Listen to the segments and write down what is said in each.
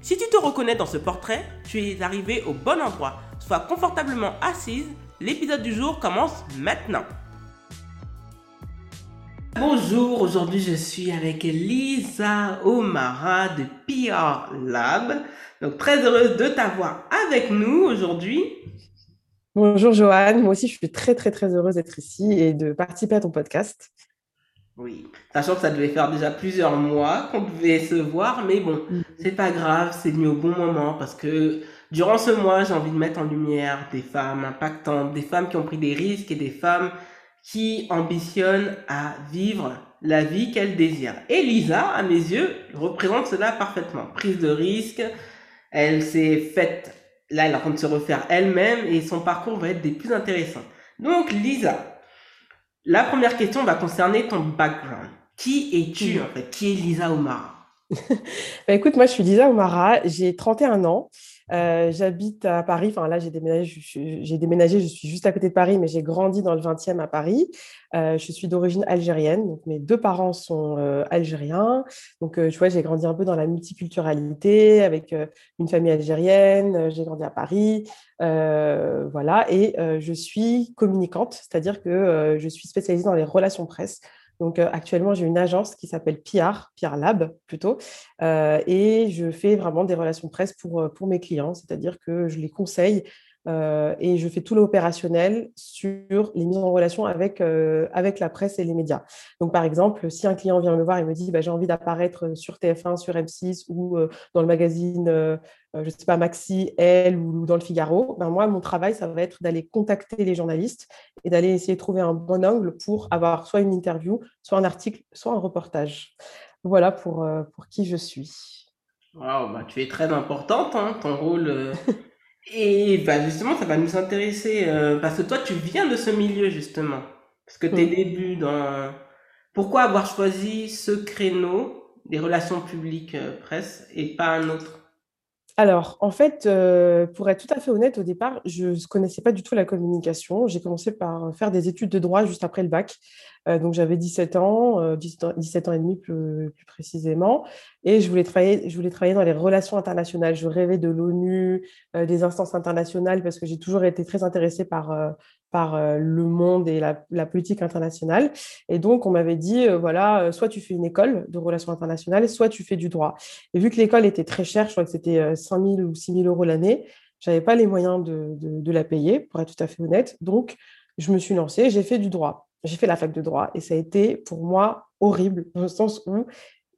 Si tu te reconnais dans ce portrait, tu es arrivé au bon endroit. Sois confortablement assise, l'épisode du jour commence maintenant. Bonjour, aujourd'hui je suis avec Lisa Omara de PR Lab. Donc très heureuse de t'avoir avec nous aujourd'hui. Bonjour Joanne, moi aussi je suis très très très heureuse d'être ici et de participer à ton podcast. Oui, sachant que ça devait faire déjà plusieurs mois qu'on devait se voir, mais bon, mm. c'est pas grave, c'est venu au bon moment parce que durant ce mois, j'ai envie de mettre en lumière des femmes impactantes, des femmes qui ont pris des risques et des femmes qui ambitionnent à vivre la vie qu'elles désirent. Et Lisa, à mes yeux, représente cela parfaitement. Prise de risque, elle s'est faite, là, elle est en train de se refaire elle-même et son parcours va être des plus intéressants. Donc, Lisa, la première question va concerner ton background. Qui es-tu en fait? Qui est Lisa Omara? Bah, Écoute, moi je suis Lisa Omara, j'ai 31 ans. Euh, j'habite à Paris. Enfin, là, j'ai déménagé, j'ai déménagé, je suis juste à côté de Paris, mais j'ai grandi dans le 20e à Paris. Euh, je suis d'origine algérienne. Donc, mes deux parents sont euh, algériens. Donc, tu vois, j'ai grandi un peu dans la multiculturalité avec une famille algérienne. j'ai grandi à Paris. voilà. Et je suis communicante, c'est-à-dire que je suis spécialisée dans les relations presse. Donc euh, actuellement, j'ai une agence qui s'appelle PR, PR Lab plutôt, euh, et je fais vraiment des relations presse euh, pour mes clients, c'est-à-dire que je les conseille et je fais tout l'opérationnel sur les mises en relation avec, avec la presse et les médias. Donc par exemple, si un client vient me voir et me dit bah, j'ai envie d'apparaître sur TF1, sur M6 ou dans le magazine je ne sais pas, Maxi, Elle ou, dans le Figaro, ben moi, mon travail, ça va être d'aller contacter les journalistes et d'aller essayer de trouver un bon angle pour avoir soit une interview, soit un article, soit un reportage. Voilà pour, euh, pour qui je suis. Wow, bah, tu es très importante, hein, ton rôle. Euh. et bah, justement, ça va nous intéresser euh, parce que toi, tu viens de ce milieu, justement. Parce que tes mm. débuts dans. Pourquoi avoir choisi ce créneau des relations publiques presse et pas un autre? Alors, en fait, euh, pour être tout à fait honnête, au départ, je ne connaissais pas du tout la communication. J'ai commencé par faire des études de droit juste après le bac. Euh, donc, j'avais 17 ans, 17 euh, ans et demi plus, précisément. Et je voulais, travailler, je voulais travailler dans les relations internationales. Je rêvais de l'ONU, des instances internationales, parce que j'ai toujours été très intéressée par par euh, le monde et la, politique internationale. Et donc, on m'avait dit, euh, voilà, euh, soit tu fais une école de relations internationales, soit tu fais du droit. Et vu que l'école était très chère, je crois que c'était 5 000 ou 6 000 euros l'année, j'avais pas les moyens de, de, la payer, pour être tout à fait honnête. Donc, je me suis lancée, j'ai fait du droit. J'ai fait la fac de droit et ça a été pour moi horrible, dans le sens où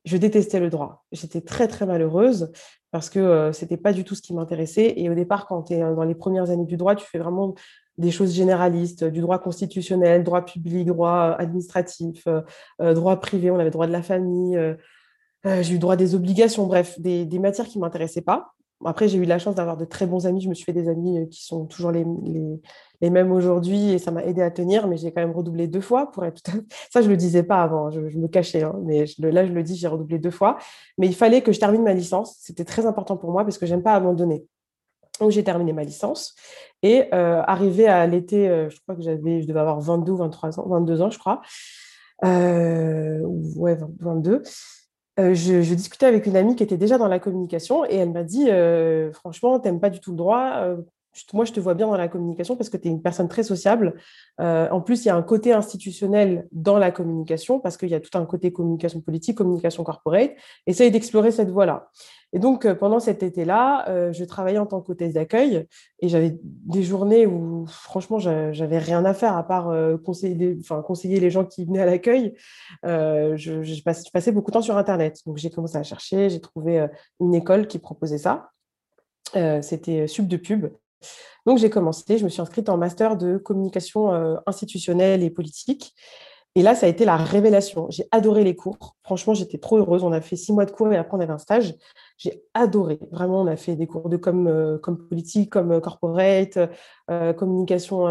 je détestais le droit. J'étais très, très malheureuse parce que ce c'était pas du tout ce qui m'intéressait. Et au départ, quand tu es dans les premières années du droit, tu fais vraiment des choses généralistes, du droit constitutionnel, droit public, droit euh, administratif, euh, euh, droit privé, on avait droit de la famille, j'ai eu droit des obligations, bref, des, matières qui ne m'intéressaient pas. Après, j'ai eu la chance d'avoir de très bons amis. Je me suis fait des amis qui sont toujours les, mêmes aujourd'hui et ça m'a aidé à tenir, mais j'ai quand même redoublé deux fois pour être Ça, je ne le disais pas avant, je, me cachais, hein, mais là, je le dis, j'ai redoublé deux fois. Mais il fallait que je termine ma licence. C'était très important pour moi parce que j'aime pas abandonner. Donc, j'ai terminé ma licence. Et euh, arrivé à l'été, euh, je crois que j'avais, je devais avoir 22 ou 23 ans, 22 ans, je crois. Euh, ouais, 22. Je, je, discutais avec une amie qui était déjà dans la communication et elle m'a dit Franchement, tu n'aimes pas du tout le droit. Moi, je te vois bien dans la communication parce que tu es une personne très sociable. en plus, il y a un côté institutionnel dans la communication parce qu'il y a tout un côté communication politique, communication corporate. Essaye d'explorer cette voie-là. Et donc, euh, pendant cet été-là, euh, je travaillais en tant qu'hôtesse d'accueil et j'avais des journées où, franchement, j'avais rien à faire à part euh, conseiller, les gens qui venaient à l'accueil. je, passais, beaucoup de temps sur Internet. Donc, j'ai commencé à chercher, j'ai trouvé une école qui proposait ça. C'était Sub de Pub. Donc, j'ai commencé, je me suis inscrite en master de communication institutionnelle et politique. Et là, ça a été la révélation. J'ai adoré les cours. Franchement, j'étais trop heureuse. On a fait six mois de cours et après, on avait un stage. J'ai adoré. Vraiment, on a fait des cours de com, euh, politique, comme euh, corporate, euh, communication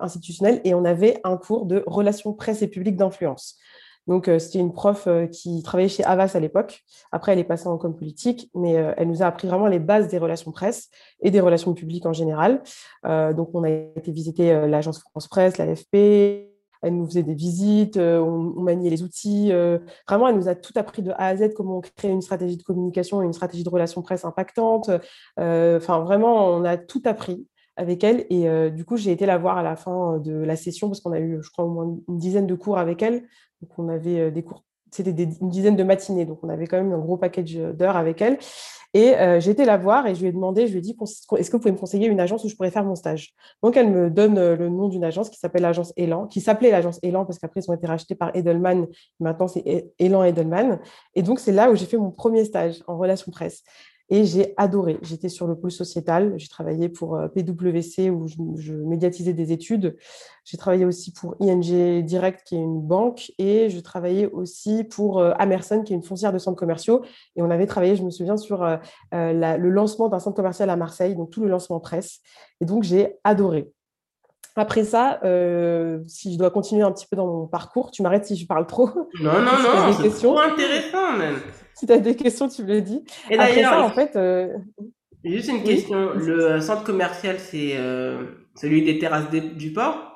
institutionnelle. Et on avait un cours de relations presse et public d'influence. Donc, c'était une prof qui travaillait chez Avas à l'époque. Après, elle est passée en com politique, mais elle nous a appris vraiment les bases des relations presse et des relations publiques en général. donc, on a été visiter l'agence France Presse, l'AFP, elle nous faisait des visites, euh, on, maniait les outils. Euh, vraiment, elle nous a tout appris de A à Z, comment créer une stratégie de communication et une stratégie de relations presse impactante. Euh, enfin, vraiment, on a tout appris avec elle. Et du coup, j'ai été la voir à la fin de la session parce qu'on a eu, je crois, au moins une dizaine de cours avec elle. Donc, on avait des cours c'était une dizaine de matinées, donc on avait quand même un gros package d'heures avec elle. Et euh, j'ai été la voir et je lui ai demandé, je lui ai dit, est-ce que vous pouvez me conseiller une agence où je pourrais faire mon stage? Donc elle me donne euh, le nom d'une agence qui s'appelle l'agence Elan, qui s'appelait l'agence Elan parce qu'après ils ont été rachetés par Edelman. Maintenant c'est Elan Edelman. Et donc c'est là où j'ai fait mon premier stage en relations presse. Et j'ai adoré. J'étais sur le pôle sociétal. J'ai travaillé pour euh, PwC où je, médiatisais des études. J'ai travaillé aussi pour ING Direct, qui est une banque. Et je travaillais aussi pour euh, Amerson, qui est une foncière de centres commerciaux. Et on avait travaillé, je me souviens, sur euh, le lancement d'un centre commercial à Marseille, donc tout le lancement presse. Et donc, j'ai adoré. Après ça, si je dois continuer un petit peu dans mon parcours, tu m'arrêtes si je parle trop. Non, non, non, c'est trop intéressant même si tu as des questions, tu me le dis. Et d'ailleurs, en fait. Euh, juste une question. Le centre commercial, c'est euh, celui des terrasses du port?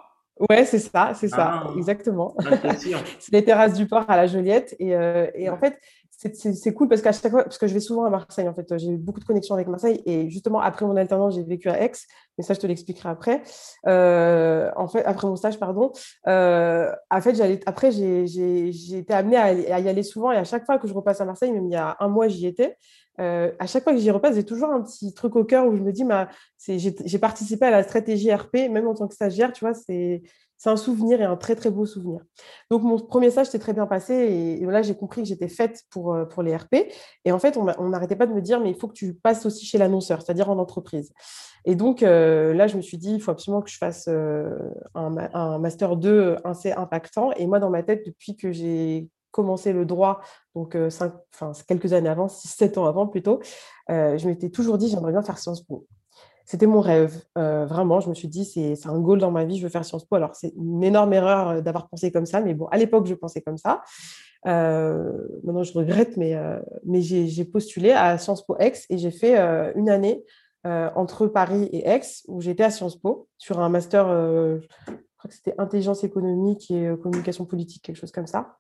Ouais, c'est ça, c'est ça, ah. exactement. c'est les terrasses du port à la Joliette. Et, euh, et en fait, c'est cool parce qu'à chaque fois, parce que je vais souvent à Marseille, en fait, j'ai eu beaucoup de connexions avec Marseille. Et justement, après mon alternance, j'ai vécu à Aix, mais ça, je te l'expliquerai après. Euh, en fait, après mon stage, pardon. Euh, en fait, après, j'ai été amenée à, y aller souvent. Et à chaque fois que je repasse à Marseille, même il y a un mois, j'y étais. Euh, à chaque fois que j'y repasse, j'ai toujours un petit truc au cœur où je me dis, j'ai participé à la stratégie RP, même en tant que stagiaire, tu vois, c'est c'est un souvenir et un très très beau souvenir. Donc mon premier stage s'est très bien passé et, là j'ai compris que j'étais faite pour, euh, pour les RP. Et en fait, on n'arrêtait pas de me dire mais il faut que tu passes aussi chez l'annonceur, c'est-à-dire en entreprise. Et donc euh, là je me suis dit il faut absolument que je fasse euh, un, master 2 assez impactant. Et moi dans ma tête depuis que j'ai commencé le droit, donc enfin, quelques années avant, 6-7 ans avant plutôt, je m'étais toujours dit j'aimerais bien faire Sciences Po. C'était mon rêve, euh, vraiment. Je me suis dit, c'est un goal dans ma vie, je veux faire Sciences Po. Alors, c'est une énorme erreur euh, d'avoir pensé comme ça, mais bon, à l'époque, je pensais comme ça. Euh, maintenant, je regrette, mais, j'ai postulé à Sciences Po Aix et j'ai fait une année entre Paris et Aix où j'étais à Sciences Po sur un master, je crois que c'était intelligence économique et communication politique, quelque chose comme ça.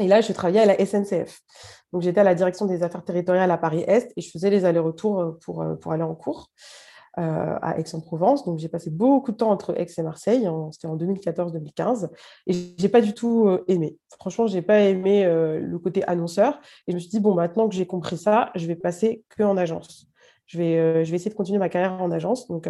Et là, je travaillais à la SNCF. Donc, j'étais à la direction des affaires territoriales à Paris-Est et je faisais les allers-retours pour aller en cours. Euh, à Aix-en-Provence. Donc, j'ai passé beaucoup de temps entre Aix et Marseille. C'était en 2014-2015. Et j'ai pas du tout euh, aimé. Franchement, j'ai pas aimé euh, le côté annonceur. Et je me suis dit, bon, maintenant que j'ai compris ça, je vais passer que en agence. Je vais, je vais essayer de continuer ma carrière en agence. Donc,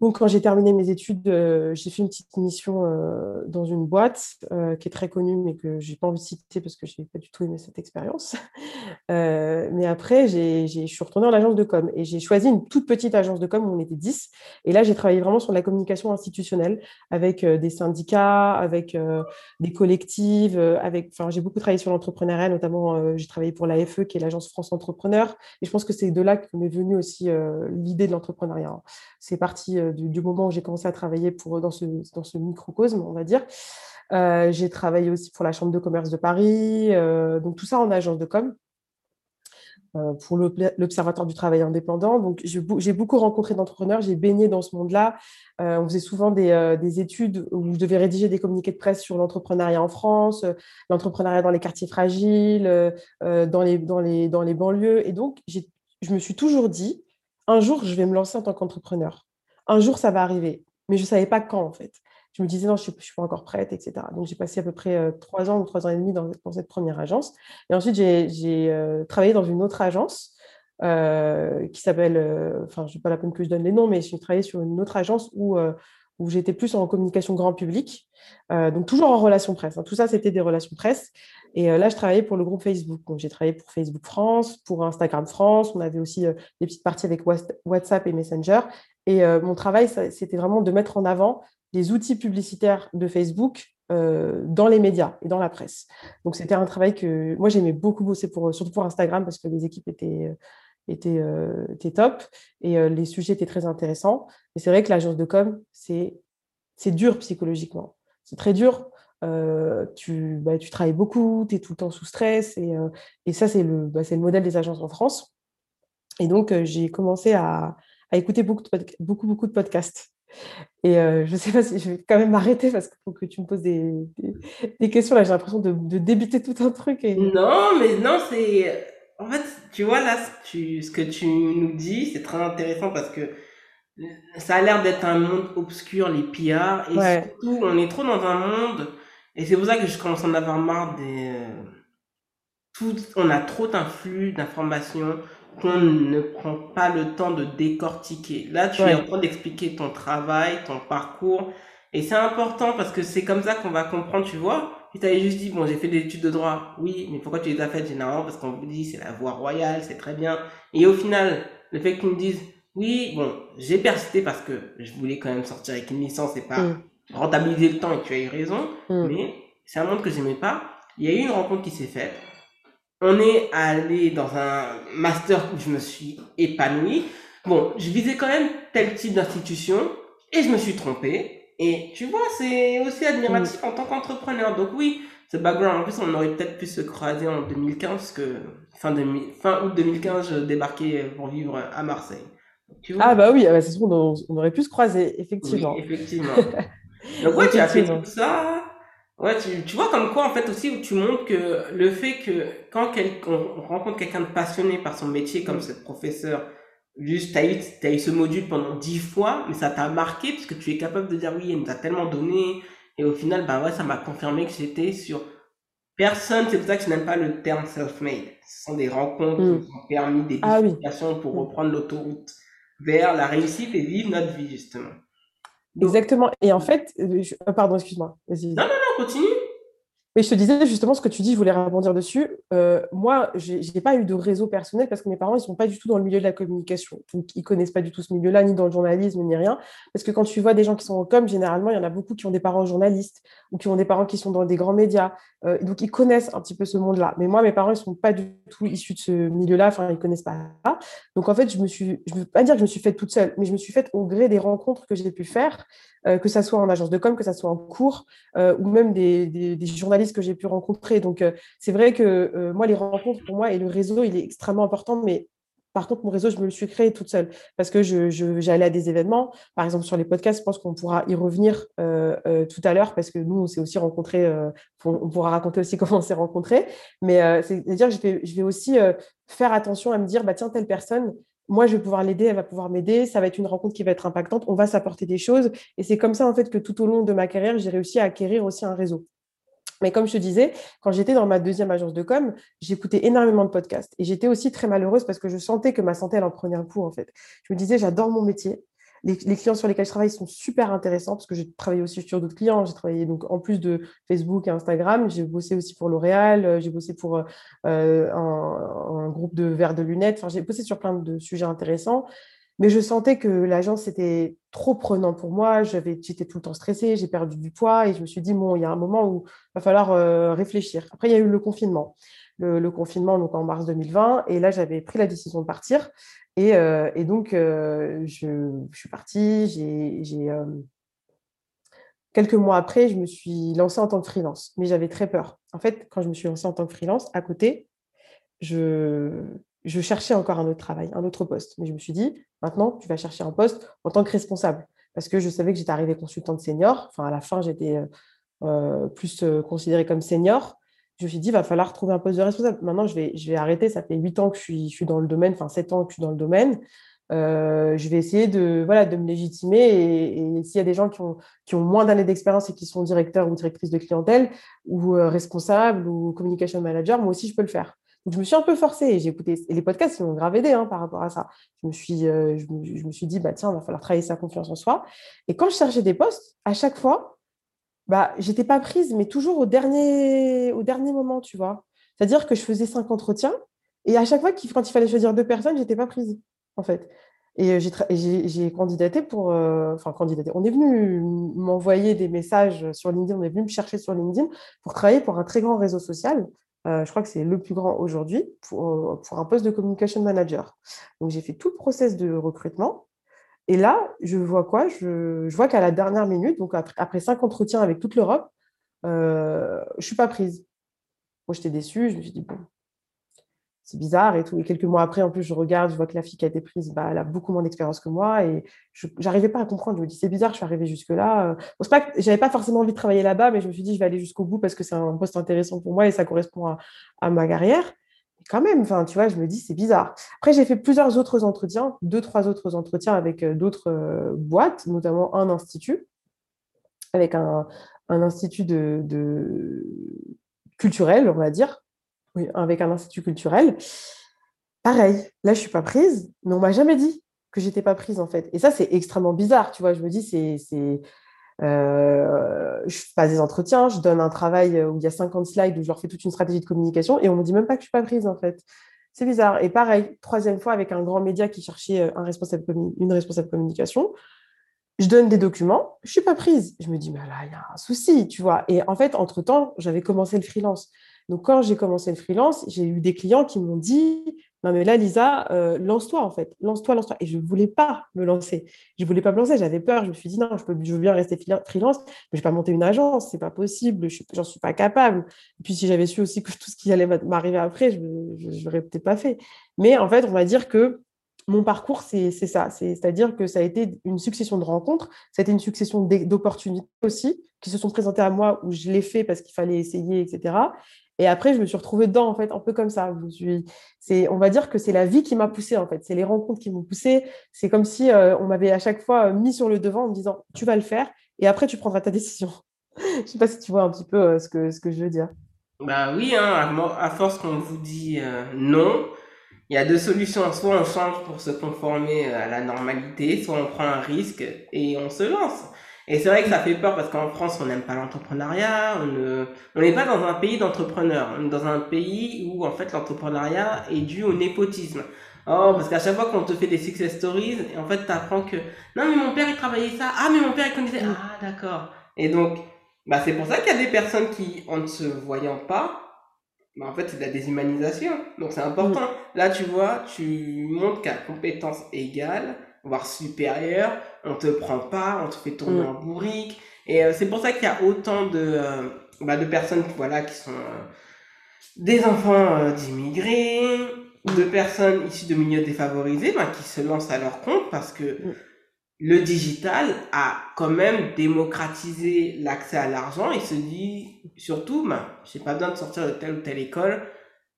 donc, quand j'ai terminé mes études, euh, j'ai fait une petite mission euh, dans une boîte euh, qui est très connue, mais que je n'ai pas envie de citer parce que je n'ai pas du tout aimé cette expérience. mais après, je suis retournée en agence de com et j'ai choisi une toute petite agence de com où on était 10. Et là, j'ai travaillé vraiment sur la communication institutionnelle avec des syndicats, avec des collectives. avec, j'ai beaucoup travaillé sur l'entrepreneuriat, notamment j'ai travaillé pour l'AFE, qui est l'agence France Entrepreneur. Et je pense que c'est de là que m'est venue aussi l'idée de l'entrepreneuriat. C'est parti du, moment où j'ai commencé à travailler pour, dans, ce, dans ce microcosme, on va dire. Euh, j'ai travaillé aussi pour la Chambre de commerce de Paris, euh, donc tout ça en agence de com, euh, pour l'Observatoire du travail indépendant. Donc j'ai beaucoup rencontré d'entrepreneurs, j'ai baigné dans ce monde-là. on faisait souvent des, des, études où je devais rédiger des communiqués de presse sur l'entrepreneuriat en France, l'entrepreneuriat dans les quartiers fragiles, dans, les, dans, les, dans les banlieues. Et donc je me suis toujours dit, un jour, je vais me lancer en tant qu'entrepreneur un jour, ça va arriver. Mais je ne savais pas quand, en fait. Je me disais, non, je ne suis, pas encore prête, etc. Donc, j'ai passé à peu près euh, trois ans ou trois ans et demi dans, cette première agence. Et ensuite, j'ai euh, travaillé dans une autre agence euh, qui s'appelle, enfin, je n'ai pas la peine que je donne les noms, mais j'ai travaillé sur une autre agence où, où j'étais plus en communication grand public, donc toujours en relation presse. Hein. Tout ça, c'était des relations presse. Et là, je travaillais pour le groupe Facebook. Donc, j'ai travaillé pour Facebook France, pour Instagram France. On avait aussi des petites parties avec WhatsApp et Messenger. Et euh, mon travail, c'était vraiment de mettre en avant les outils publicitaires de Facebook dans les médias et dans la presse. Donc, c'était un travail que moi, j'aimais beaucoup bosser, surtout pour Instagram, parce que les équipes étaient, étaient, étaient top et les sujets étaient très intéressants. Mais c'est vrai que l'agence de com, c'est dur psychologiquement. C'est très dur. tu, bah, tu travailles beaucoup, tu es tout le temps sous stress. Et, et ça, c'est le, bah, le modèle des agences en France. Et donc, j'ai commencé à, à, écouter beaucoup, de beaucoup, beaucoup de podcasts. Et je sais pas si je vais quand même m'arrêter parce qu'il faut que tu me poses des, des, questions. Là, j'ai l'impression de, de, débiter tout un truc. Non, mais non, c'est. En fait, tu vois, là, tu, ce que tu nous dis, c'est très intéressant parce que ça a l'air d'être un monde obscur, les pillards. Et surtout, on est trop dans un monde. Et c'est pour ça que je commence à en avoir marre des. Tout, on a trop d'influx d'informations qu'on ne prend pas le temps de décortiquer. Là, tu es en train d'expliquer ton travail, ton parcours. Et c'est important parce que c'est comme ça qu'on va comprendre, tu vois. Si tu avais juste dit, bon, j'ai fait des études de droit, oui, mais pourquoi tu les as faites généralement? Parce qu'on vous dit, c'est la voie royale, c'est très bien. Et au final, le fait qu'ils me disent, oui, bon, j'ai persisté parce que je voulais quand même sortir avec une licence et pas mm. rentabiliser le temps et tu as eu raison, mm. mais c'est un monde que j'aimais pas. Il y a eu une rencontre qui s'est faite on est allé dans un master où je me suis épanoui. Bon, je visais quand même tel type d'institution et je me suis trompé. Et tu vois, c'est aussi admiratif en tant qu'entrepreneur. Donc oui, ce background, en plus, on aurait peut-être pu se croiser en 2015, parce que fin, fin août 2015, je débarquais pour vivre à Marseille. ah bah oui, ah bah, c'est bon, on, aurait pu se croiser, effectivement. Oui, effectivement. Donc ouais, tu as fait tout ça. Ouais, tu, tu vois comme quoi en fait aussi où tu montres que le fait que quand on rencontre quelqu'un de passionné par son métier comme ce professeur, juste t'as eu, as eu ce module pendant dix fois, mais ça t'a marqué parce que tu es capable de dire oui, il nous a tellement donné et au final bah ouais ça m'a confirmé que j'étais sur personne, c'est pour ça que je n'aime pas le terme self-made. Ce sont des rencontres mm. qui ont permis des ah pour reprendre l'autoroute vers la réussite et vivre notre vie justement. Exactement. Et en fait, euh, euh, pardon, excuse-moi. Non, non, non, continue. Mais je te disais justement ce que tu dis, je voulais rebondir dessus. Euh, moi, je n'ai pas eu de réseau personnel parce que mes parents, ils ne sont pas du tout dans le milieu de la communication. Donc, ils ne connaissent pas du tout ce milieu-là, ni dans le journalisme, ni rien. Parce que quand tu vois des gens qui sont en com, généralement, il y en a beaucoup qui ont des parents journalistes ou qui ont des parents qui sont dans des grands médias. Euh, donc, ils connaissent un petit peu ce monde-là. Mais moi, mes parents, ils ne sont pas du tout issus de ce milieu-là. Enfin, ils ne connaissent pas. Donc, en fait, je ne veux pas dire que je me suis faite toute seule, mais je me suis faite au gré des rencontres que j'ai pu faire que ça soit en agence de com, que ça soit en cours, euh, ou même des, journalistes que j'ai pu rencontrer. Donc, euh, c'est vrai que moi, les rencontres, pour moi, et le réseau, il est extrêmement important, mais par contre, mon réseau, je me le suis créé toute seule parce que j'allais je, à des événements. Par exemple, sur les podcasts, je pense qu'on pourra y revenir tout à l'heure parce que nous, on s'est aussi rencontrés. on pourra raconter aussi comment on s'est rencontrés. Mais c'est-à-dire que je vais, je vais aussi faire attention à me dire, bah, tiens, telle personne, moi, je vais pouvoir l'aider, elle va pouvoir m'aider, ça va être une rencontre qui va être impactante, on va s'apporter des choses. Et c'est comme ça, en fait, que tout au long de ma carrière, j'ai réussi à acquérir aussi un réseau. Mais comme je te disais, quand j'étais dans ma deuxième agence de com, j'écoutais énormément de podcasts. Et j'étais aussi très malheureuse parce que je sentais que ma santé, elle en prenait un coup, en fait. Je me disais, j'adore mon métier, les, clients sur lesquels je travaille sont super intéressants parce que j'ai travaillé aussi sur d'autres clients. J'ai travaillé donc en plus de Facebook et Instagram, j'ai bossé aussi pour L'Oréal, euh, j'ai bossé pour euh, un, groupe de verres de lunettes. J'ai bossé sur plein de sujets intéressants. Mais je sentais que l'agence était trop prenant pour moi. J'étais tout le temps stressée, j'ai perdu du poids et je me suis dit, bon, il y a un moment où il va falloir euh, réfléchir. Après, il y a eu le confinement. Le, confinement donc en mars 2020 et là j'avais pris la décision de partir et, euh, donc, euh, je, suis partie. J'ai, euh, quelques mois après, je me suis lancée en tant que freelance, mais j'avais très peur. En fait, quand je me suis lancée en tant que freelance, à côté, je cherchais encore un autre travail, un autre poste. Mais je me suis dit, maintenant, tu vas chercher un poste en tant que responsable. Parce que je savais que j'étais arrivée consultante senior. Enfin, à la fin, j'étais plus considérée comme senior je me suis dit, il va falloir trouver un poste de responsable. Maintenant, je vais, je vais arrêter. Ça fait huit ans que je suis, je suis dans le domaine, enfin sept ans que je suis dans le domaine. Euh, je vais essayer de, voilà, de me légitimer. Et, s'il y a des gens qui ont, qui ont moins d'années d'expérience et qui sont directeurs ou directrices de clientèle ou euh, responsables ou communication manager, moi aussi, je peux le faire. Donc, je me suis un peu forcée. J'ai écouté et les podcasts, ils m'ont grave aidé hein, par rapport à ça. Je me suis, euh, je, me, je me suis dit, bah, tiens, il va falloir travailler sa confiance en soi. Et quand je cherchais des postes, à chaque fois, bah, j'étais pas prise, mais toujours au dernier, au dernier moment, tu vois. C'est-à-dire que je faisais cinq entretiens et à chaque fois, quand il fallait choisir deux personnes, j'étais pas prise, en fait. Et j'ai candidaté pour. enfin, candidaté. On est venu m'envoyer des messages sur LinkedIn, on est venu me chercher sur LinkedIn pour travailler pour un très grand réseau social. je crois que c'est le plus grand aujourd'hui pour, pour, un poste de communication manager. Donc, j'ai fait tout le process de recrutement. Et là, je vois quoi? Je, vois qu'à la dernière minute, donc après, cinq entretiens avec toute l'Europe, euh, je ne suis pas prise. Moi, j'étais déçue. Je me suis dit, c'est bizarre et tout. Et quelques mois après, en plus, je regarde, je vois que la fille qui a été prise, bah, elle a beaucoup moins d'expérience que moi. Et je n'arrivais pas à comprendre. Je me dis, c'est bizarre, je suis arrivée jusque-là. Bon, pas j'avais pas forcément envie de travailler là-bas, mais je me suis dit, je vais aller jusqu'au bout parce que c'est un poste intéressant pour moi et ça correspond à ma carrière. Quand même, enfin, tu vois, je me dis, c'est bizarre. Après, j'ai fait plusieurs autres entretiens, deux, trois autres entretiens avec euh, d'autres euh, boîtes, notamment un institut, avec un, institut de, culturel, on va dire, oui, avec un institut culturel. Pareil, là, je suis pas prise, mais on m'a jamais dit que j'étais pas prise, en fait. Et ça, c'est extrêmement bizarre, tu vois. Je me dis, c'est... Euh, je passe des entretiens, je donne un travail où il y a 50 slides où je leur fais toute une stratégie de communication et on me dit même pas que je suis pas prise, en fait. C'est bizarre. Et pareil, troisième fois avec un grand média qui cherchait un responsable une responsable communication je donne des documents, je suis pas prise. Je me dis, mais là, il y a un souci, tu vois. Et en fait, entre-temps, j'avais commencé le freelance. Donc, quand j'ai commencé le freelance, j'ai eu des clients qui m'ont dit, non, mais là, Lisa, euh, lance-toi, en fait. Lance-toi, lance-toi. Et je ne voulais pas me lancer. Je ne voulais pas me lancer. J'avais peur. Je me suis dit, non, je, peux, veux bien rester freelance, mais je ne vais pas monter une agence. Ce n'est pas possible. Je n'en suis pas capable. Et puis, si j'avais su aussi que tout ce qui allait m'arriver après, je ne l'aurais peut-être pas fait. Mais en fait, on va dire que mon parcours, c'est ça. C'est-à-dire que ça a été une succession de rencontres, ça a été une succession d'opportunités aussi qui se sont présentées à moi où je l'ai fait parce qu'il fallait essayer, etc. Et après, je me suis retrouvée dedans, en fait, un peu comme ça. Je on va dire que c'est la vie qui m'a poussée, en fait. C'est les rencontres qui m'ont poussée. C'est comme si euh, on m'avait à chaque fois mis sur le devant en me disant, tu vas le faire et après, tu prendras ta décision. je ne sais pas si tu vois un petit peu euh, ce, que, ce que je veux dire. Bah oui, hein, à, force qu'on vous dit euh, non, il y a deux solutions. Soit on change pour se conformer à la normalité, soit on prend un risque et on se lance. Et c'est vrai que ça fait peur parce qu'en France, on n'aime pas l'entrepreneuriat. On n'est pas dans un pays d'entrepreneurs. On est dans un pays où, en fait, l'entrepreneuriat est dû au népotisme. Oh, parce qu'à chaque fois qu'on te fait des success stories, en fait, tu apprends que non, mais mon père, il travaillait ça. Ah, mais mon père, il connaissait. Ah, d'accord. Et donc, bah, c'est pour ça qu'il y a des personnes qui, en ne se voyant pas, bah, en fait, c'est de la déshumanisation. Donc, c'est important. Mm. Là, tu vois, tu montres qu'à compétence égale, voire supérieure, on te prend pas, on te fait tourner mm. en bourrique. Et euh, c'est pour ça qu'il y a autant de, euh, bah, de personnes voilà, qui sont euh, des enfants d'immigrés, de personnes issues de milieux défavorisés, bah, qui se lancent à leur compte parce que mm le digital a quand même démocratisé l'accès à l'argent et se dit surtout, ben, j'ai pas besoin de sortir de telle ou telle école.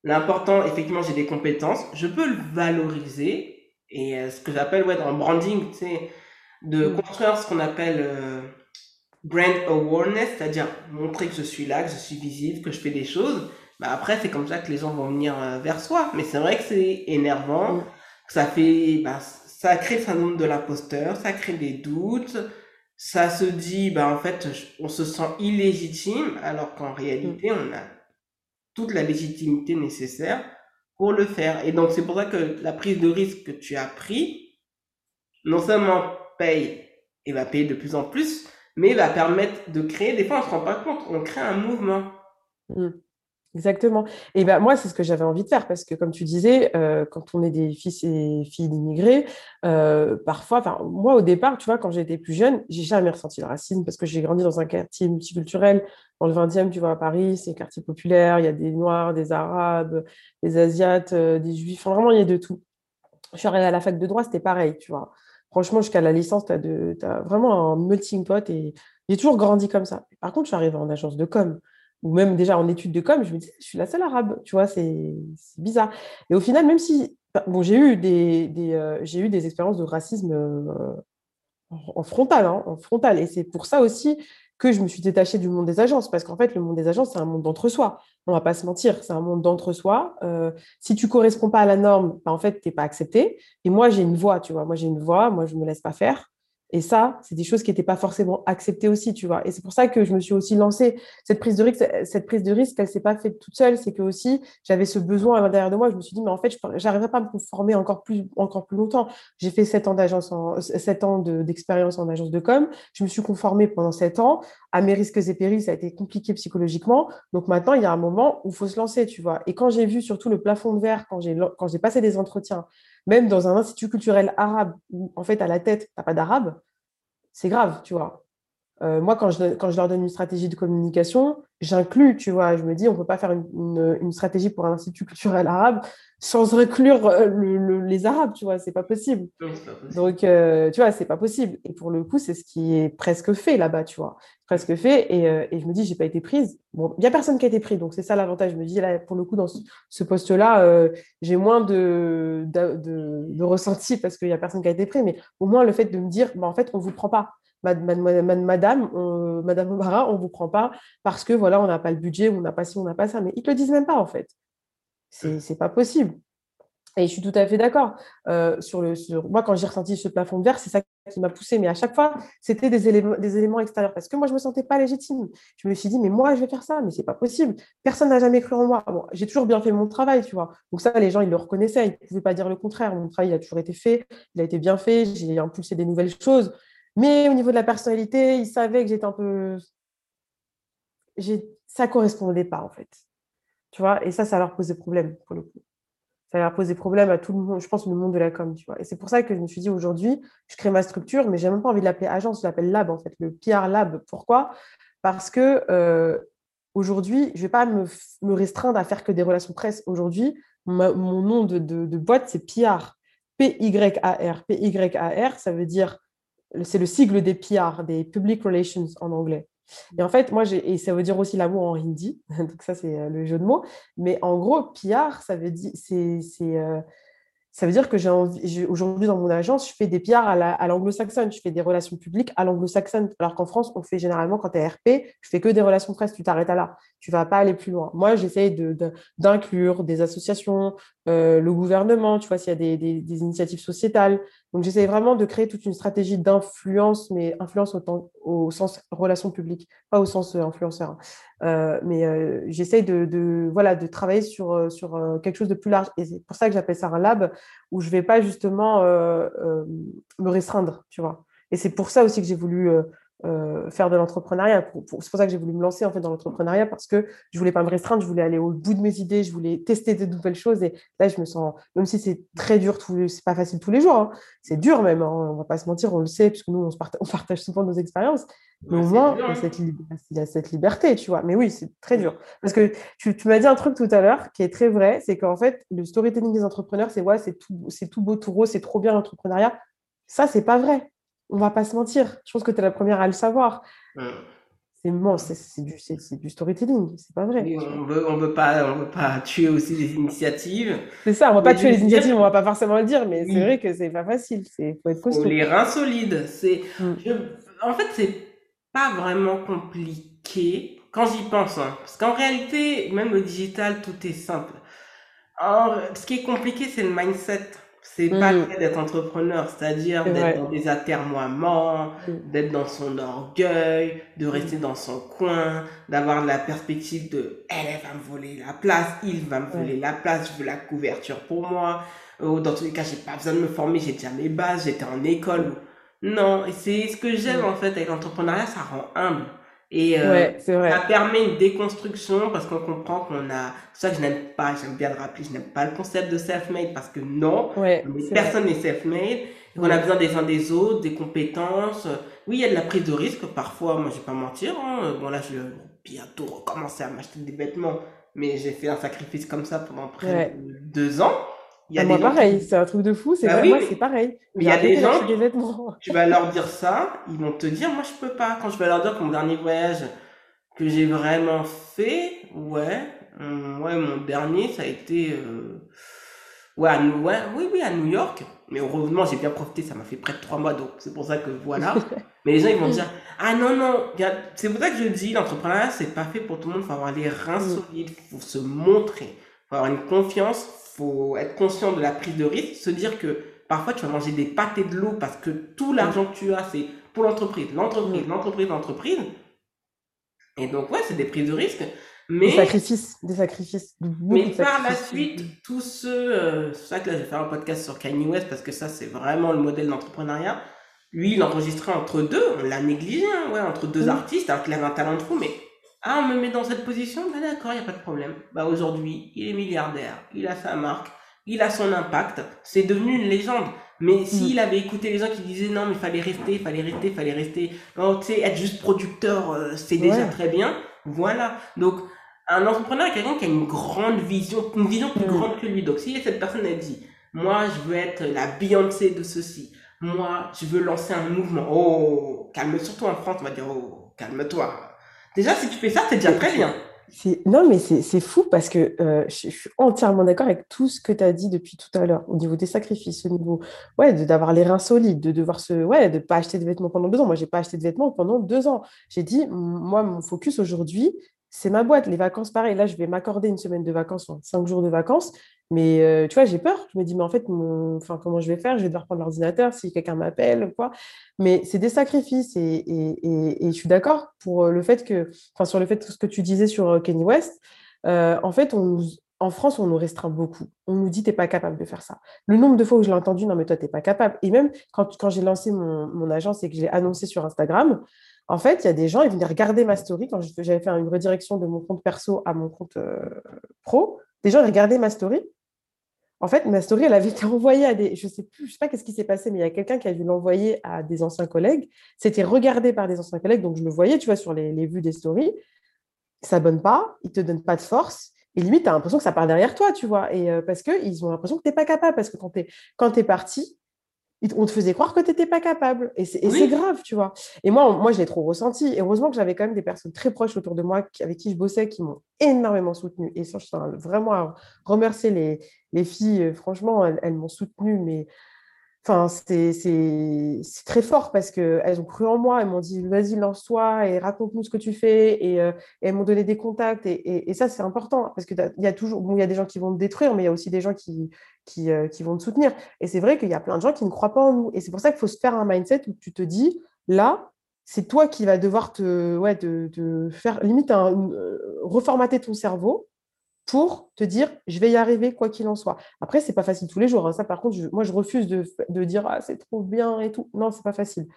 L'important, effectivement, j'ai des compétences, je peux le valoriser et euh, ce que j'appelle ouais, dans le branding, c'est de mm. construire ce qu'on appelle euh, brand awareness, c'est-à-dire montrer que je suis là, que je suis visible, que je fais des choses. Ben, après, c'est comme ça que les gens vont venir euh, vers soi. Mais c'est vrai que c'est énervant, mm. que ça fait, ben, ça crée le syndrome de l'imposteur, ça crée des doutes, ça se dit, bah, en fait, on se sent illégitime, alors qu'en réalité, on a toute la légitimité nécessaire pour le faire. Et donc, c'est pour ça que la prise de risque que tu as pris, non seulement paye et va payer de plus en plus, mais va permettre de créer, des fois, on se rend pas compte, on crée un mouvement. Mmh. Exactement. Et ben moi, c'est ce que j'avais envie de faire parce que, comme tu disais, euh, quand on est des fils et filles d'immigrés, euh, parfois, moi au départ, tu vois, quand j'étais plus jeune, j'ai jamais ressenti le racisme parce que j'ai grandi dans un quartier multiculturel. Dans le 20e, tu vois, à Paris, c'est un quartier populaire, il y a des Noirs, des Arabes, des Asiates, euh, des Juifs, vraiment, il y a de tout. Je suis arrivée à la fac de droit, c'était pareil, tu vois. Franchement, jusqu'à la licence, tu as, as, vraiment un melting pot et j'ai toujours grandi comme ça. Par contre, je suis arrivée en agence de com ou même déjà en études de com, je me disais, je suis la seule arabe, tu vois, c'est bizarre. Et au final, même si, bon, j'ai eu des, euh, j'ai eu des expériences de racisme euh, en, frontal, hein, en frontal, et c'est pour ça aussi que je me suis détachée du monde des agences, parce qu'en fait, le monde des agences, c'est un monde d'entre-soi. On va pas se mentir, c'est un monde d'entre-soi. Euh, si tu corresponds pas à la norme, bah, en fait, tu n'es pas accepté. Et moi, j'ai une voix, tu vois. Moi, j'ai une voix, moi, je me laisse pas faire. Et ça, c'est des choses qui n'étaient pas forcément acceptées aussi, tu vois. Et c'est pour ça que je me suis aussi lancée. Cette prise de risque, cette prise de risque, elle s'est pas faite toute seule. C'est que aussi, j'avais ce besoin à l'intérieur de moi. Je me suis dit, mais en fait, je n'arriverai pas à me former encore plus, encore plus longtemps. J'ai fait sept ans d'agence, sept ans d'expérience en agence de com. Je me suis conformée pendant sept ans. À mes risques et périls, ça a été compliqué psychologiquement. Donc maintenant, il y a un moment où il faut se lancer, tu vois. Et quand j'ai vu surtout le plafond de verre, quand j'ai, quand j'ai passé des entretiens, même dans un institut culturel arabe, où en fait, à la tête, tu n'as pas d'arabe, c'est grave, tu vois. Euh, moi, quand je, quand je leur donne une stratégie de communication, j'inclus, tu vois. Je me dis, on ne peut pas faire une, une, stratégie pour un institut culturel arabe sans inclure euh, le, les Arabes, tu vois. C'est pas possible. pas possible. Donc, euh, tu vois, c'est pas possible. Et pour le coup, c'est ce qui est presque fait là-bas, tu vois. Presque fait. Et, et je me dis, j'ai pas été prise. Bon, il n'y a personne qui a été pris. Donc, c'est ça l'avantage. Je me dis, là, pour le coup, dans ce, poste-là, j'ai moins de, de, de, de, ressenti parce qu'il n'y a personne qui a été pris. Mais au moins, le fait de me dire, bah, en fait, on ne vous prend pas madame, madame, on, madame Obara, on ne vous prend pas parce que voilà, on n'a pas le budget, on n'a pas ci, on n'a pas ça. Mais ils ne te le disent même pas, en fait. C'est n'est pas possible. Et je suis tout à fait d'accord. Euh, sur. Moi, quand j'ai ressenti ce plafond de verre, c'est ça qui m'a poussé. Mais à chaque fois, c'était des éléments, extérieurs. Parce que moi, je ne me sentais pas légitime. Je me suis dit, mais moi, je vais faire ça, mais c'est pas possible. Personne n'a jamais cru en moi. J'ai toujours bien fait mon travail, tu vois. Donc ça, les gens, ils le reconnaissaient. Ils ne pouvaient pas dire le contraire. Mon travail a toujours été fait. Il a été bien fait. J'ai impulsé des nouvelles choses. Mais au niveau de la personnalité, ils savaient que j'étais un peu. Ça ne correspondait pas, en fait. Tu vois, et ça, ça leur posait problème, pour le coup. Ça leur posait problème à tout le monde, je pense, le monde de la com, tu vois. Et c'est pour ça que je me suis dit, aujourd'hui, je crée ma structure, mais j'ai même pas envie de l'appeler agence, je l'appelle lab, en fait, le PR lab. Pourquoi? Parce que euh, aujourd'hui, je vais pas me, restreindre à faire que des relations presse. Aujourd'hui, mon nom de, de, de boîte, c'est PR. P-Y-A-R. P-Y-A-R, ça veut dire c'est le sigle des PR, des Public Relations en anglais. Et en fait, moi, et ça veut dire aussi l'amour en hindi, donc ça, c'est euh, le jeu de mots. Mais en gros, PR, ça veut dire, c'est, euh, ça veut dire que j'ai envie, aujourd'hui dans mon agence, je fais des PR à l'anglo-saxonne, je fais des relations publiques à l'anglo-saxonne, alors qu'en France, on fait généralement, quand tu es RP, je fais que des relations presse, tu t'arrêtes à là, tu vas pas aller plus loin. Moi, j'essaye d'inclure de, des associations, euh, le gouvernement, tu vois, s'il y a des, des, initiatives sociétales. Donc, j'essaye vraiment de créer toute une stratégie d'influence, mais influence au, au, sens relations publiques, pas au sens euh, influenceur. Hein. Euh, mais euh, j'essaye de, voilà, de travailler sur, euh, sur quelque chose de plus large. Et c'est pour ça que j'appelle ça un lab, où je vais pas justement me restreindre, tu vois. Et c'est pour ça aussi que j'ai voulu euh, faire de l'entrepreneuriat. c'est pour ça que j'ai voulu me lancer en fait dans l'entrepreneuriat parce que je voulais pas me restreindre, je voulais aller au bout de mes idées, je voulais tester de nouvelles choses. Et là, je me sens, même si c'est très dur, c'est pas facile tous les jours, hein. c'est dur même. Hein, on va pas se mentir, on le sait puisque nous on, partage, on partage souvent nos expériences. Mais au moins, il, y a cette il y a cette liberté, tu vois. Mais oui, c'est très dur. Parce que tu, tu m'as dit un truc tout à l'heure qui est très vrai, c'est qu'en fait, le storytelling des entrepreneurs, c'est ouais, c'est tout, tout beau, tout rose, c'est trop bien l'entrepreneuriat. Ça, c'est pas vrai on va pas se mentir. Je pense que tu es la première à le savoir. C'est bon, c'est du, du, storytelling, c'est pas vrai. on veut, on veut pas, on veut pas tuer aussi les initiatives. C'est ça, on va pas tuer les initiatives, on va pas forcément le dire, mais c'est vrai que c'est pas facile. C'est faut être costaud. les reins solides, c'est. Mm. En fait, c'est pas vraiment compliqué quand j'y pense, hein. parce qu'en réalité, même le digital, tout est simple. ce qui est compliqué, c'est le mindset. C'est pas le mm. d'être entrepreneur, c'est-à-dire d'être dans des atermoiements, mm. d'être dans son orgueil, de mm. rester dans son coin, d'avoir la perspective de elle, va me voler la place, il va me voler la place, je veux la couverture pour moi. Ou dans tous les cas, j'ai pas besoin de me former, j'ai déjà mes bases, j'étais en école. Non, c'est ce que j'aime en fait avec l'entrepreneuriat, ça rend humble. Et euh, ça permet une déconstruction parce qu'on comprend qu'on a. C'est ça que je n'aime pas, j'aime bien le rappeler, je n'aime pas le concept de self-made parce que non, personne n'est self-made. On a besoin des uns des autres, des compétences. Oui, il y a de la prise de risque parfois, moi je vais pas mentir. Hein. Bon là, je vais bientôt recommencer à m'acheter des vêtements, mais j'ai fait un sacrifice comme ça pendant près de deux ans. Y a moi, pareil, c'est un truc de fou, c'est bah moi, c'est pareil. il y a des gens, tu vas leur dire ça, ils vont te dire, moi, je peux pas. Quand je vais leur dire que mon dernier voyage que j'ai vraiment fait, ouais, hum, ouais, mon dernier, ça a été, euh, ouais, à, ouais, oui, oui, à New York. Mais heureusement, j'ai bien profité, ça m'a fait près de trois mois, donc c'est pour ça que voilà. Mais les gens, ils vont dire, ah non, non, c'est pour ça que je dis, l'entrepreneuriat, c'est pas fait pour tout le monde, il faut avoir les reins mm. solides, il faut se montrer, il faut avoir une confiance, faut être conscient de la prise de risque, se dire que parfois tu vas manger des pâtes et de l'eau parce que tout l'argent que tu as, c'est pour l'entreprise, l'entreprise, Mm. l'entreprise, l'entreprise. Et donc, ouais, c'est des prises de risque. Mais Des sacrifices, des sacrifices. mais de par la suite, tous ceux, euh, c'est ça que là je vais faire un podcast sur Kanye West parce que ça c'est vraiment le modèle d'entrepreneuriat. Lui, il enregistrait entre deux, on l'a négligé, hein, ouais, entre deux Mm. artistes alors qu'il avait un talent de fou, mais ah, on me met dans cette position, bah d'accord, il n'y a pas de problème. Bah aujourd'hui, il est milliardaire, il a sa marque, il a son impact, c'est devenu une légende. Mais s'il avait écouté les gens qui disaient non, mais il fallait rester, il fallait rester, il fallait rester, non, tu sais, être juste producteur, euh, c'est déjà très bien, voilà. Donc, un entrepreneur est quelqu'un qui a une grande vision, une vision plus Mm. grande que lui. Donc, si cette personne a dit, moi, je veux être la Beyoncé de ceci, moi, je veux lancer un mouvement, oh, calme, surtout en France, on va dire, oh, calme-toi. Déjà, si tu fais ça, c'est déjà très bien. Non, mais c'est fou parce que euh, je, je suis entièrement d'accord avec tout ce que tu as dit depuis tout à l'heure, au niveau des sacrifices, au niveau ouais, d'avoir les reins solides, de devoir se. Ouais, de ne pas acheter de vêtements pendant deux ans. Moi, j'ai pas acheté de vêtements pendant deux ans. J'ai dit, moi, mon focus aujourd'hui, c'est ma boîte. Les vacances, pareil. Là, je vais m'accorder une semaine de vacances, cinq jours de vacances. Mais euh, tu vois, j'ai peur. Je me dis, mais en fait, mon... enfin, comment je vais faire? Je vais devoir prendre l'ordinateur si quelqu'un m'appelle quoi. Mais c'est des sacrifices et, et, et, je suis d'accord pour euh, le fait que, enfin, sur le fait que ce que tu disais sur euh, Kenny West, en fait, on nous, en France, on nous restreint beaucoup. On nous dit, t'es pas capable de faire ça. Le nombre de fois où je l'ai entendu, non, mais toi, t'es pas capable. Et même quand, quand j'ai lancé mon, mon agence et que je l'ai annoncé sur Instagram, en fait, il y a des gens, ils venaient regarder ma story quand j'avais fait une redirection de mon compte perso à mon compte euh, pro. Des gens regardaient ma story. En fait, ma story, elle avait été envoyée à des. Je sais plus, je sais pas qu'est-ce qui s'est passé, mais il y a quelqu'un qui a dû l'envoyer à des anciens collègues. C'était regardé par des anciens collègues, donc je le voyais, tu vois, sur les, vues des stories. Ils s'abonnent pas, ils te donnent pas de force. Et limite, tu as l'impression que ça part derrière toi, tu vois. Et euh, parce qu'ils ont l'impression que tu n'es pas capable. Parce que quand tu es, parti, on te faisait croire que tu n'étais pas capable. Et c'est Oui. grave, tu vois. Et moi, on- moi je l'ai trop ressenti. Et heureusement que j'avais quand même des personnes très proches autour de moi avec qui je bossais, qui m'ont énormément soutenue. Et ça, je tiens vraiment à remercier les, les filles. Euh, Franchement, elles, elles m'ont soutenue, mais Enfin, c'est très fort parce qu'elles ont cru en moi, elles m'ont dit vas-y, lance-toi et raconte-nous ce que tu fais. Et, euh, elles m'ont donné des contacts. Et, ça, c'est important parce qu'il y a toujours, bon, il y a des gens qui vont te détruire, mais il y a aussi des gens euh, qui vont te soutenir. Et c'est vrai qu'il y a plein de gens qui ne croient pas en nous. Et c'est pour ça qu'il faut se faire un mindset où tu te dis là, c'est toi qui vas devoir te, ouais, faire limite un, euh, reformater ton cerveau pour te dire je vais y arriver quoi qu'il en soit. Après, c'est pas facile tous les jours. hein. Ça, par contre, moi, je refuse de, dire ah, c'est trop bien et tout. Non, c'est pas facile.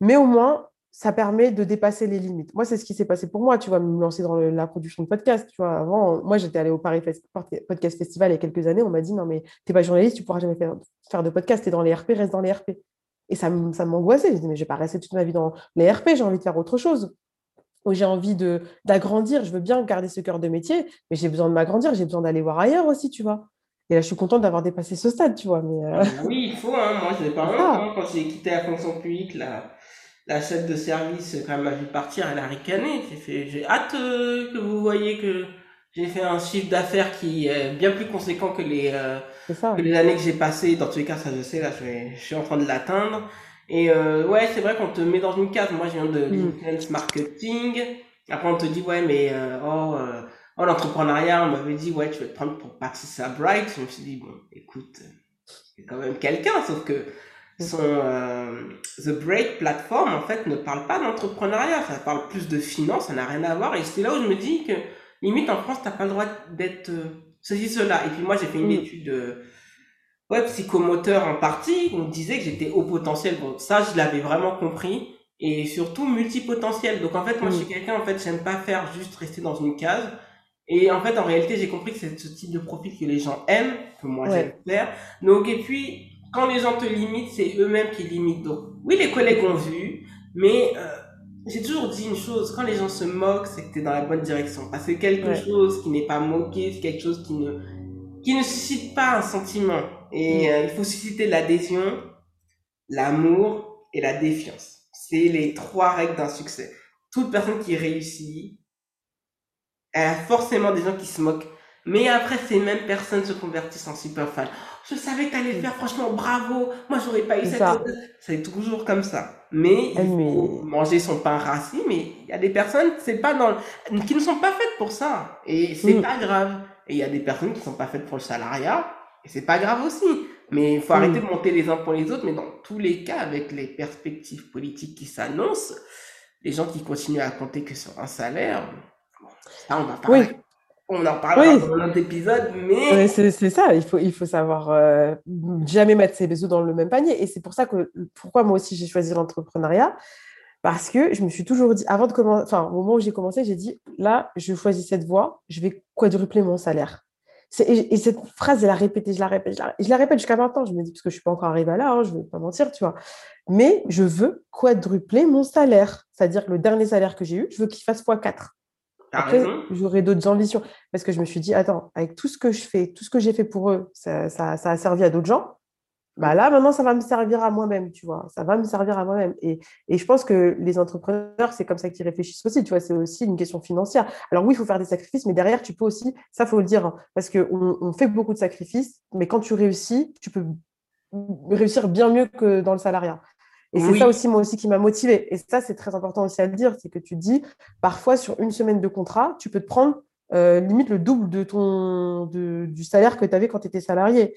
Mais au moins, ça permet de dépasser les limites. Moi, c'est ce qui s'est passé pour moi, tu vois, me lancer dans la production de podcast. Tu vois, avant, moi, j'étais allée au Paris Podcast Festival il y a quelques années. On m'a dit non, mais t'es pas journaliste, tu pourras jamais faire, de podcast. T'es dans les RP, reste dans les RP. Et ça, ça m'angoissait. Je me dis, mais je vais pas rester toute ma vie dans les RP, j'ai envie de faire autre chose où j'ai envie de d'agrandir, je veux bien garder ce cœur de métier, mais j'ai besoin de m'agrandir, j'ai besoin d'aller voir ailleurs aussi, tu vois. Et là, je suis contente d'avoir dépassé ce stade, tu vois. Mais euh, Oui, il faut, hein. Moi, je n'ai pas Ah. hein. Quand j'ai quitté la fonction publique, la, la chef de service, quand elle m'a vu partir, elle a ricané. J'ai fait, j'ai hâte euh, que vous voyez que j'ai fait un chiffre d'affaires qui est bien plus conséquent que les, euh, ça. que les années que j'ai passées. Dans tous les cas, ça je sais, là, je, vais- je suis en train de l'atteindre. Et euh, ouais, c'est vrai qu'on te met dans une case. Moi, je viens de Mm. l'influence marketing. Après, on te dit, ouais, mais euh, oh, euh, oh l'entrepreneuriat, on m'avait dit, ouais, tu vas te prendre pour Patricia Bright. Je me suis dit, bon, écoute, c'est quand même quelqu'un, sauf que son euh, The Break platform, en fait, ne parle pas d'entrepreneuriat. Ça parle plus de finance, ça n'a rien à voir. Et c'est là où je me dis que, limite, en France, t'as pas le droit d'être ceci, cela. Et puis moi, j'ai fait une Mm. étude ouais, psychomoteur en partie. On disait que j'étais haut potentiel. Bon, ça, je l'avais vraiment compris. Et surtout multipotentiel. Donc en fait, moi, je suis quelqu'un, en fait, j'aime pas faire juste rester dans une case. Et en fait, en réalité, j'ai compris que c'est ce type de profil que les gens aiment, que moi Ouais. j'aime faire. Donc, et puis, quand les gens te limitent, c'est eux-mêmes qui limitent. Donc, oui, les collègues ont vu, mais euh, j'ai toujours dit une chose, quand les gens se moquent, c'est que tu es dans la bonne direction. Parce que quelque Ouais. chose qui n'est pas moqué, c'est quelque chose qui ne, qui ne suscite pas un sentiment. Et euh, il faut susciter l'adhésion, l'amour et la défiance. C'est les trois règles d'un succès. Toute personne qui réussit, elle a forcément des gens qui se moquent. Mais après, ces mêmes personnes se convertissent en super fans. Je savais que t'allais le faire, franchement, bravo. Moi, j'aurais pas eu cette. C'est toujours comme ça. Mais il faut mais- manger son pain rassis, mais il y a des personnes, c'est pas dans, qui ne sont pas faites pour ça. Et c'est Mm. pas grave. Et il y a des personnes qui sont pas faites pour le salariat. Et c'est pas grave aussi. Mais il faut arrêter de monter les uns pour les autres. Mais dans tous les cas, avec les perspectives politiques qui s'annoncent, les gens qui continuent à compter que sur un salaire, ça, on va parler. On en parlera dans un autre épisode, mais... c'est ça, il faut, il faut savoir euh, jamais mettre ses œufs dans le même panier. Et c'est pour ça que, pourquoi moi aussi j'ai choisi l'entrepreneuriat, parce que je me suis toujours dit, avant de commencer, enfin, au moment où j'ai commencé, j'ai dit, là, je choisis cette voie, je vais quadrupler mon salaire. Et, cette phrase, je la répète, je la répète, je la, je la répète jusqu'à maintenant. Je me dis, parce que je ne suis pas encore arrivée là, hein, je ne vais pas mentir, tu vois. Mais je veux quadrupler mon salaire. C'est-à-dire que le dernier salaire que j'ai eu, je veux qu'il fasse x4. Après, j'aurai d'autres ambitions. Parce que je me suis dit, attends, avec tout ce que je fais, tout ce que j'ai fait pour eux, ça, ça, ça a servi à d'autres gens. Bah là, maintenant, ça va me servir à moi-même, tu vois. Ça va me servir à moi-même. Et, et, je pense que les entrepreneurs, c'est comme ça qu'ils réfléchissent aussi, tu vois. C'est aussi une question financière. Alors oui, il faut faire des sacrifices, mais derrière, tu peux aussi, ça, faut le dire, hein, parce qu'on on fait beaucoup de sacrifices, mais quand tu réussis, tu peux réussir bien mieux que dans le salariat. Et c'est ça aussi, moi aussi, qui m'a motivé. Et ça, c'est très important aussi à le dire, c'est que tu dis, parfois, sur une semaine de contrat, tu peux te prendre euh, limite le double de ton, de, du salaire que tu avais quand tu étais salarié.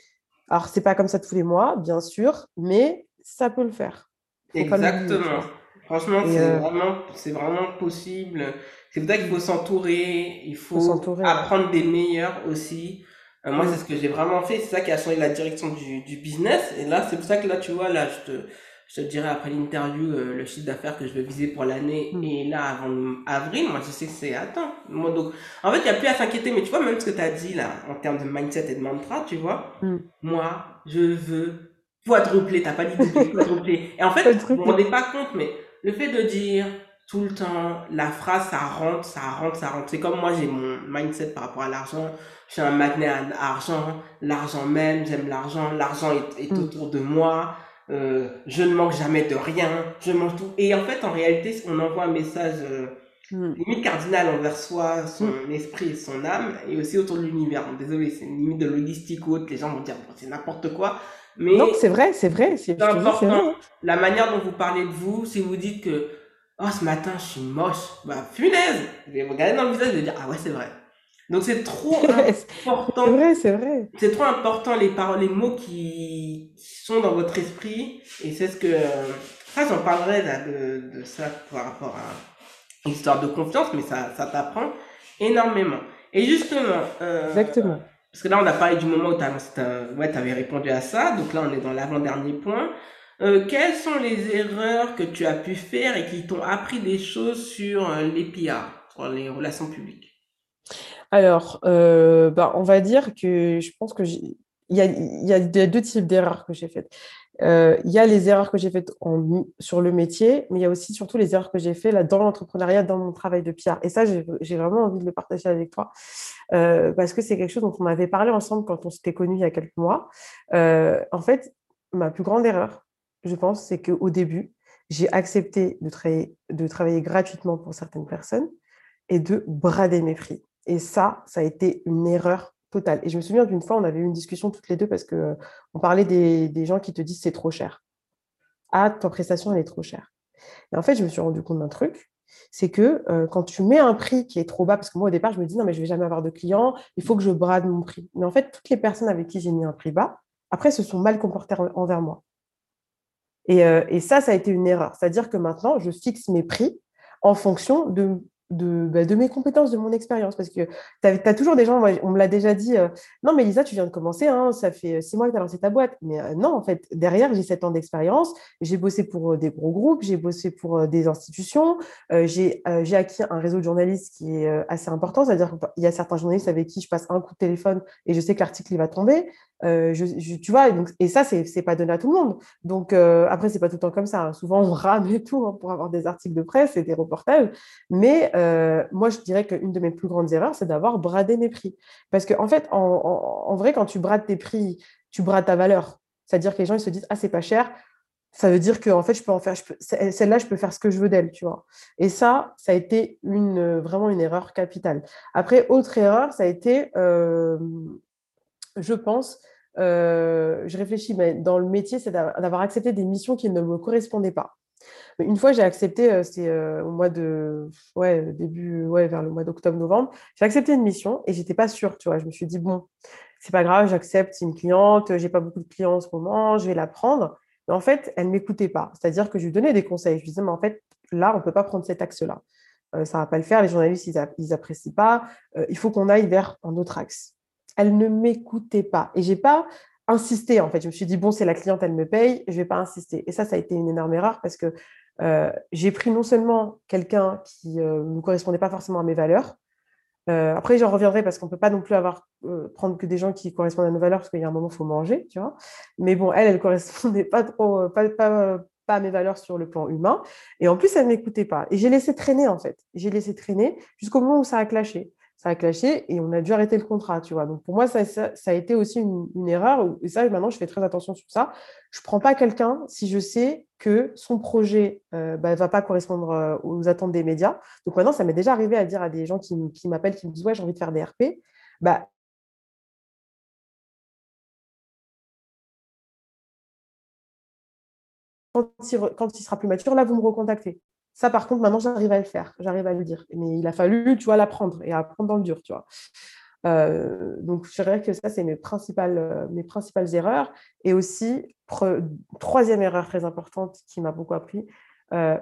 Alors, c'est pas comme ça tous les mois, bien sûr, mais ça peut le faire. Exactement. Franchement, c'est euh, vraiment, vraiment possible. C'est pour ça qu'il faut s'entourer, il faut, apprendre des meilleurs aussi. Euh, moi, c'est ce que j'ai vraiment fait. C'est ça qui a changé la direction du, du business. Et là, c'est pour ça que là, tu vois, là, je te, je te dirai après l'interview euh, le chiffre d'affaires que je vais viser pour l'année mm. et là avant avril moi je sais que c'est attends moi donc en fait il n'y a plus à s'inquiéter mais tu vois même ce que tu as dit là en termes de mindset et de mantra tu vois mm. moi je veux quadrupler t'as pas dit quadrupler. Et en fait vous vous rendez pas compte mais le fait de dire tout le temps la phrase ça rentre ça rentre ça rentre. C'est comme moi j'ai mon mindset par rapport à l'argent. Je suis un magnet à l'argent. L'argent même j'aime l'argent. L'argent est, est mm. autour de moi euh, je ne manque jamais de rien, je mange tout. Et en fait, en réalité, on envoie un message euh, hmm. limite cardinal envers soi, son hmm. esprit et son âme, et aussi autour de l'univers. Désolé, c'est une limite de logistique ou autre, les gens vont dire c'est n'importe quoi. Mais non, c'est vrai, c'est vrai. C'est important. La manière dont vous parlez de vous, si vous dites que oh, ce matin je suis moche, bah punaise, je vais regarder dans le visage et dire ah ouais, c'est vrai. Donc c'est trop important. c'est vrai, c'est vrai. C'est trop important les paroles, les mots qui, sont dans votre esprit. Et c'est ce que. Ça, j'en parlerai là, de, de ça par rapport à l'histoire de confiance, mais ça, ça t'apprend énormément. Et justement. Euh, Exactement. Parce que là, on a parlé du moment où tu ouais, avais répondu à ça. Donc là, on est dans l'avant-dernier point. Euh, quelles sont les erreurs que tu as pu faire et qui t'ont appris des choses sur euh, les PR, sur les relations publiques? Alors, euh, bah, on va dire que je pense que il y a, deux types d'erreurs que j'ai faites. Euh, il y a les erreurs que j'ai faites sur le métier, mais il y a aussi surtout les erreurs que j'ai faites là, dans l'entrepreneuriat, dans mon travail de PR. Et ça, j'ai vraiment envie de le partager avec toi, euh, parce que c'est quelque chose dont on avait parlé ensemble quand on s'était connus il y a quelques mois. en fait, ma plus grande erreur, je pense, c'est qu'au début, j'ai accepté de, de travailler gratuitement pour certaines personnes et de brader mes prix. Et ça, ça a été une erreur totale. Et je me souviens d'une fois, on avait eu une discussion toutes les deux parce qu'on euh, parlait des, gens qui te disent c'est trop cher. Ah, ta prestation, elle est trop chère. Et en fait, je me suis rendu compte d'un truc, c'est que euh, quand tu mets un prix qui est trop bas, parce que moi au départ, je me dis non, mais je vais jamais avoir de clients, il faut que je brade mon prix. Mais en fait, toutes les personnes avec qui j'ai mis un prix bas, après, se sont mal comportées envers moi. Euh, et ça, ça a été une erreur. C'est-à-dire que maintenant, je fixe mes prix en fonction de de, bah, de, mes compétences, de mon expérience. Parce que tu as, toujours des gens, on me l'a déjà dit, euh, non, mais Lisa, tu viens de commencer, hein, ça fait six mois que tu as lancé ta boîte. Mais euh, non, en fait, derrière, j'ai sept ans d'expérience, j'ai bossé pour euh, des gros groupes, j'ai bossé pour des institutions, j'ai acquis un réseau de journalistes qui est assez important, c'est-à-dire qu'il y a certains journalistes avec qui je passe un coup de téléphone et je sais que l'article va tomber. Je, tu vois, donc, et ça, c'est pas donné à tout le monde. Donc, après, c'est pas tout le temps comme ça. Hein. Souvent, on rame et tout hein, pour avoir des articles de presse et des reportages. Mais euh, moi, je dirais qu'une de mes plus grandes erreurs, c'est d'avoir bradé mes prix. Parce qu'en en fait, en, vrai, quand tu brades tes prix, tu brades ta valeur. C'est-à-dire que les gens ils se disent Ah, c'est pas cher. Ça veut dire que en fait, je peux en faire, celle-là, je peux faire ce que je veux d'elle, tu vois. Et ça, ça a été une, vraiment une erreur capitale. Après, autre erreur, ça a été, euh, je pense, euh, je réfléchis, mais dans le métier, c'est d'avoir accepté des missions qui ne me correspondaient pas. Une fois, j'ai accepté, euh, c'est euh, au mois de, ouais, début, ouais, vers le mois d'octobre-novembre, j'ai accepté une mission et j'étais pas sûre, tu vois. Je me suis dit, bon, c'est pas grave, j'accepte, une cliente, j'ai pas beaucoup de clients en ce moment, je vais la prendre. Mais en fait, elle ne m'écoutait pas. C'est-à-dire que je lui donnais des conseils. Je lui disais, mais en fait, là, on ne peut pas prendre cet axe-là. Euh, ça va pas le faire, les journalistes, ils n'apprécient pas. Il faut qu'on aille vers un autre axe. Elle ne m'écoutait pas. Et je n'ai pas insisté, en fait. Je me suis dit, bon, c'est la cliente, elle me paye, je ne vais pas insister. Et ça, ça a été une énorme erreur parce que euh, j'ai pris non seulement quelqu'un qui ne me correspondait pas forcément à mes valeurs, après, j'en reviendrai parce qu'on ne peut pas non plus avoir, prendre que des gens qui correspondent à nos valeurs parce qu'il y a un moment, il faut manger, tu vois. Mais bon, elle, elle ne correspondait pas trop, pas, pas, pas mes valeurs sur le plan humain. Et en plus, elle ne m'écoutait pas. Et j'ai laissé traîner, en fait. J'ai laissé traîner jusqu'au moment où ça a clashé. Ça a clashé et on a dû arrêter le contrat, tu vois. Donc, pour moi, ça, a été aussi une, erreur. Et ça, maintenant, je fais très attention sur ça. Je ne prends pas quelqu'un si je sais que son projet ne euh, bah, va pas correspondre euh, aux attentes des médias. Donc, maintenant, ça m'est déjà arrivé à dire à des gens qui, m'appellent, qui me disent, ouais, j'ai envie de faire des RP. Bah, quand il, sera plus mature, là, vous me recontactez. Ça, par contre, maintenant, j'arrive à le faire, j'arrive à le dire. Mais il a fallu, tu vois, l'apprendre et apprendre dans le dur, tu vois. Euh, donc, je dirais que ça, c'est mes principales, euh, erreurs. Et aussi, troisième erreur très importante qui m'a beaucoup appris, euh,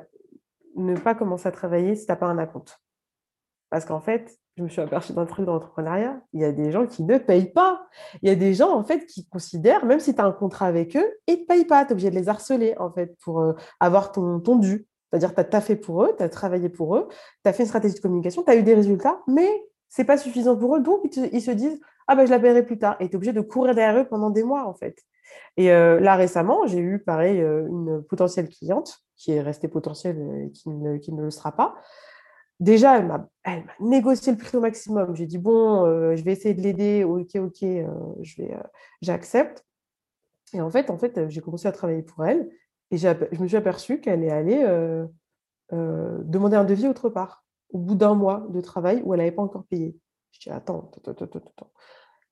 ne pas commencer à travailler si tu n'as pas un compte. Parce qu'en fait, je me suis aperçue d'un truc dans l'entrepreneuriat, il y a des gens qui ne payent pas. Il y a des gens, en fait, qui considèrent, même si tu as un contrat avec eux, ils ne te payent pas. Tu es obligé de les harceler, en fait, pour avoir ton, ton dû. C'est-à-dire tu as fait pour eux, tu as travaillé pour eux, tu as fait une stratégie de communication, tu as eu des résultats, mais ce n'est pas suffisant pour eux. Donc, ils, se disent, ah ben, je la paierai plus tard. Et tu es obligé de courir derrière eux pendant des mois, en fait. Et euh, là, récemment, j'ai eu, pareil, euh, une potentielle cliente qui est restée potentielle et qui qui ne le sera pas, déjà, elle m'a, négocié le prix au maximum. J'ai dit, bon, euh, je vais essayer de l'aider. Ok, ok, euh, euh, j'accepte. Et en fait, en fait, j'ai commencé à travailler pour elle. Et je me suis aperçue qu'elle est allée demander un devis autre part, au bout d'un mois de travail où elle n'avait pas encore payé. Je dis, attends.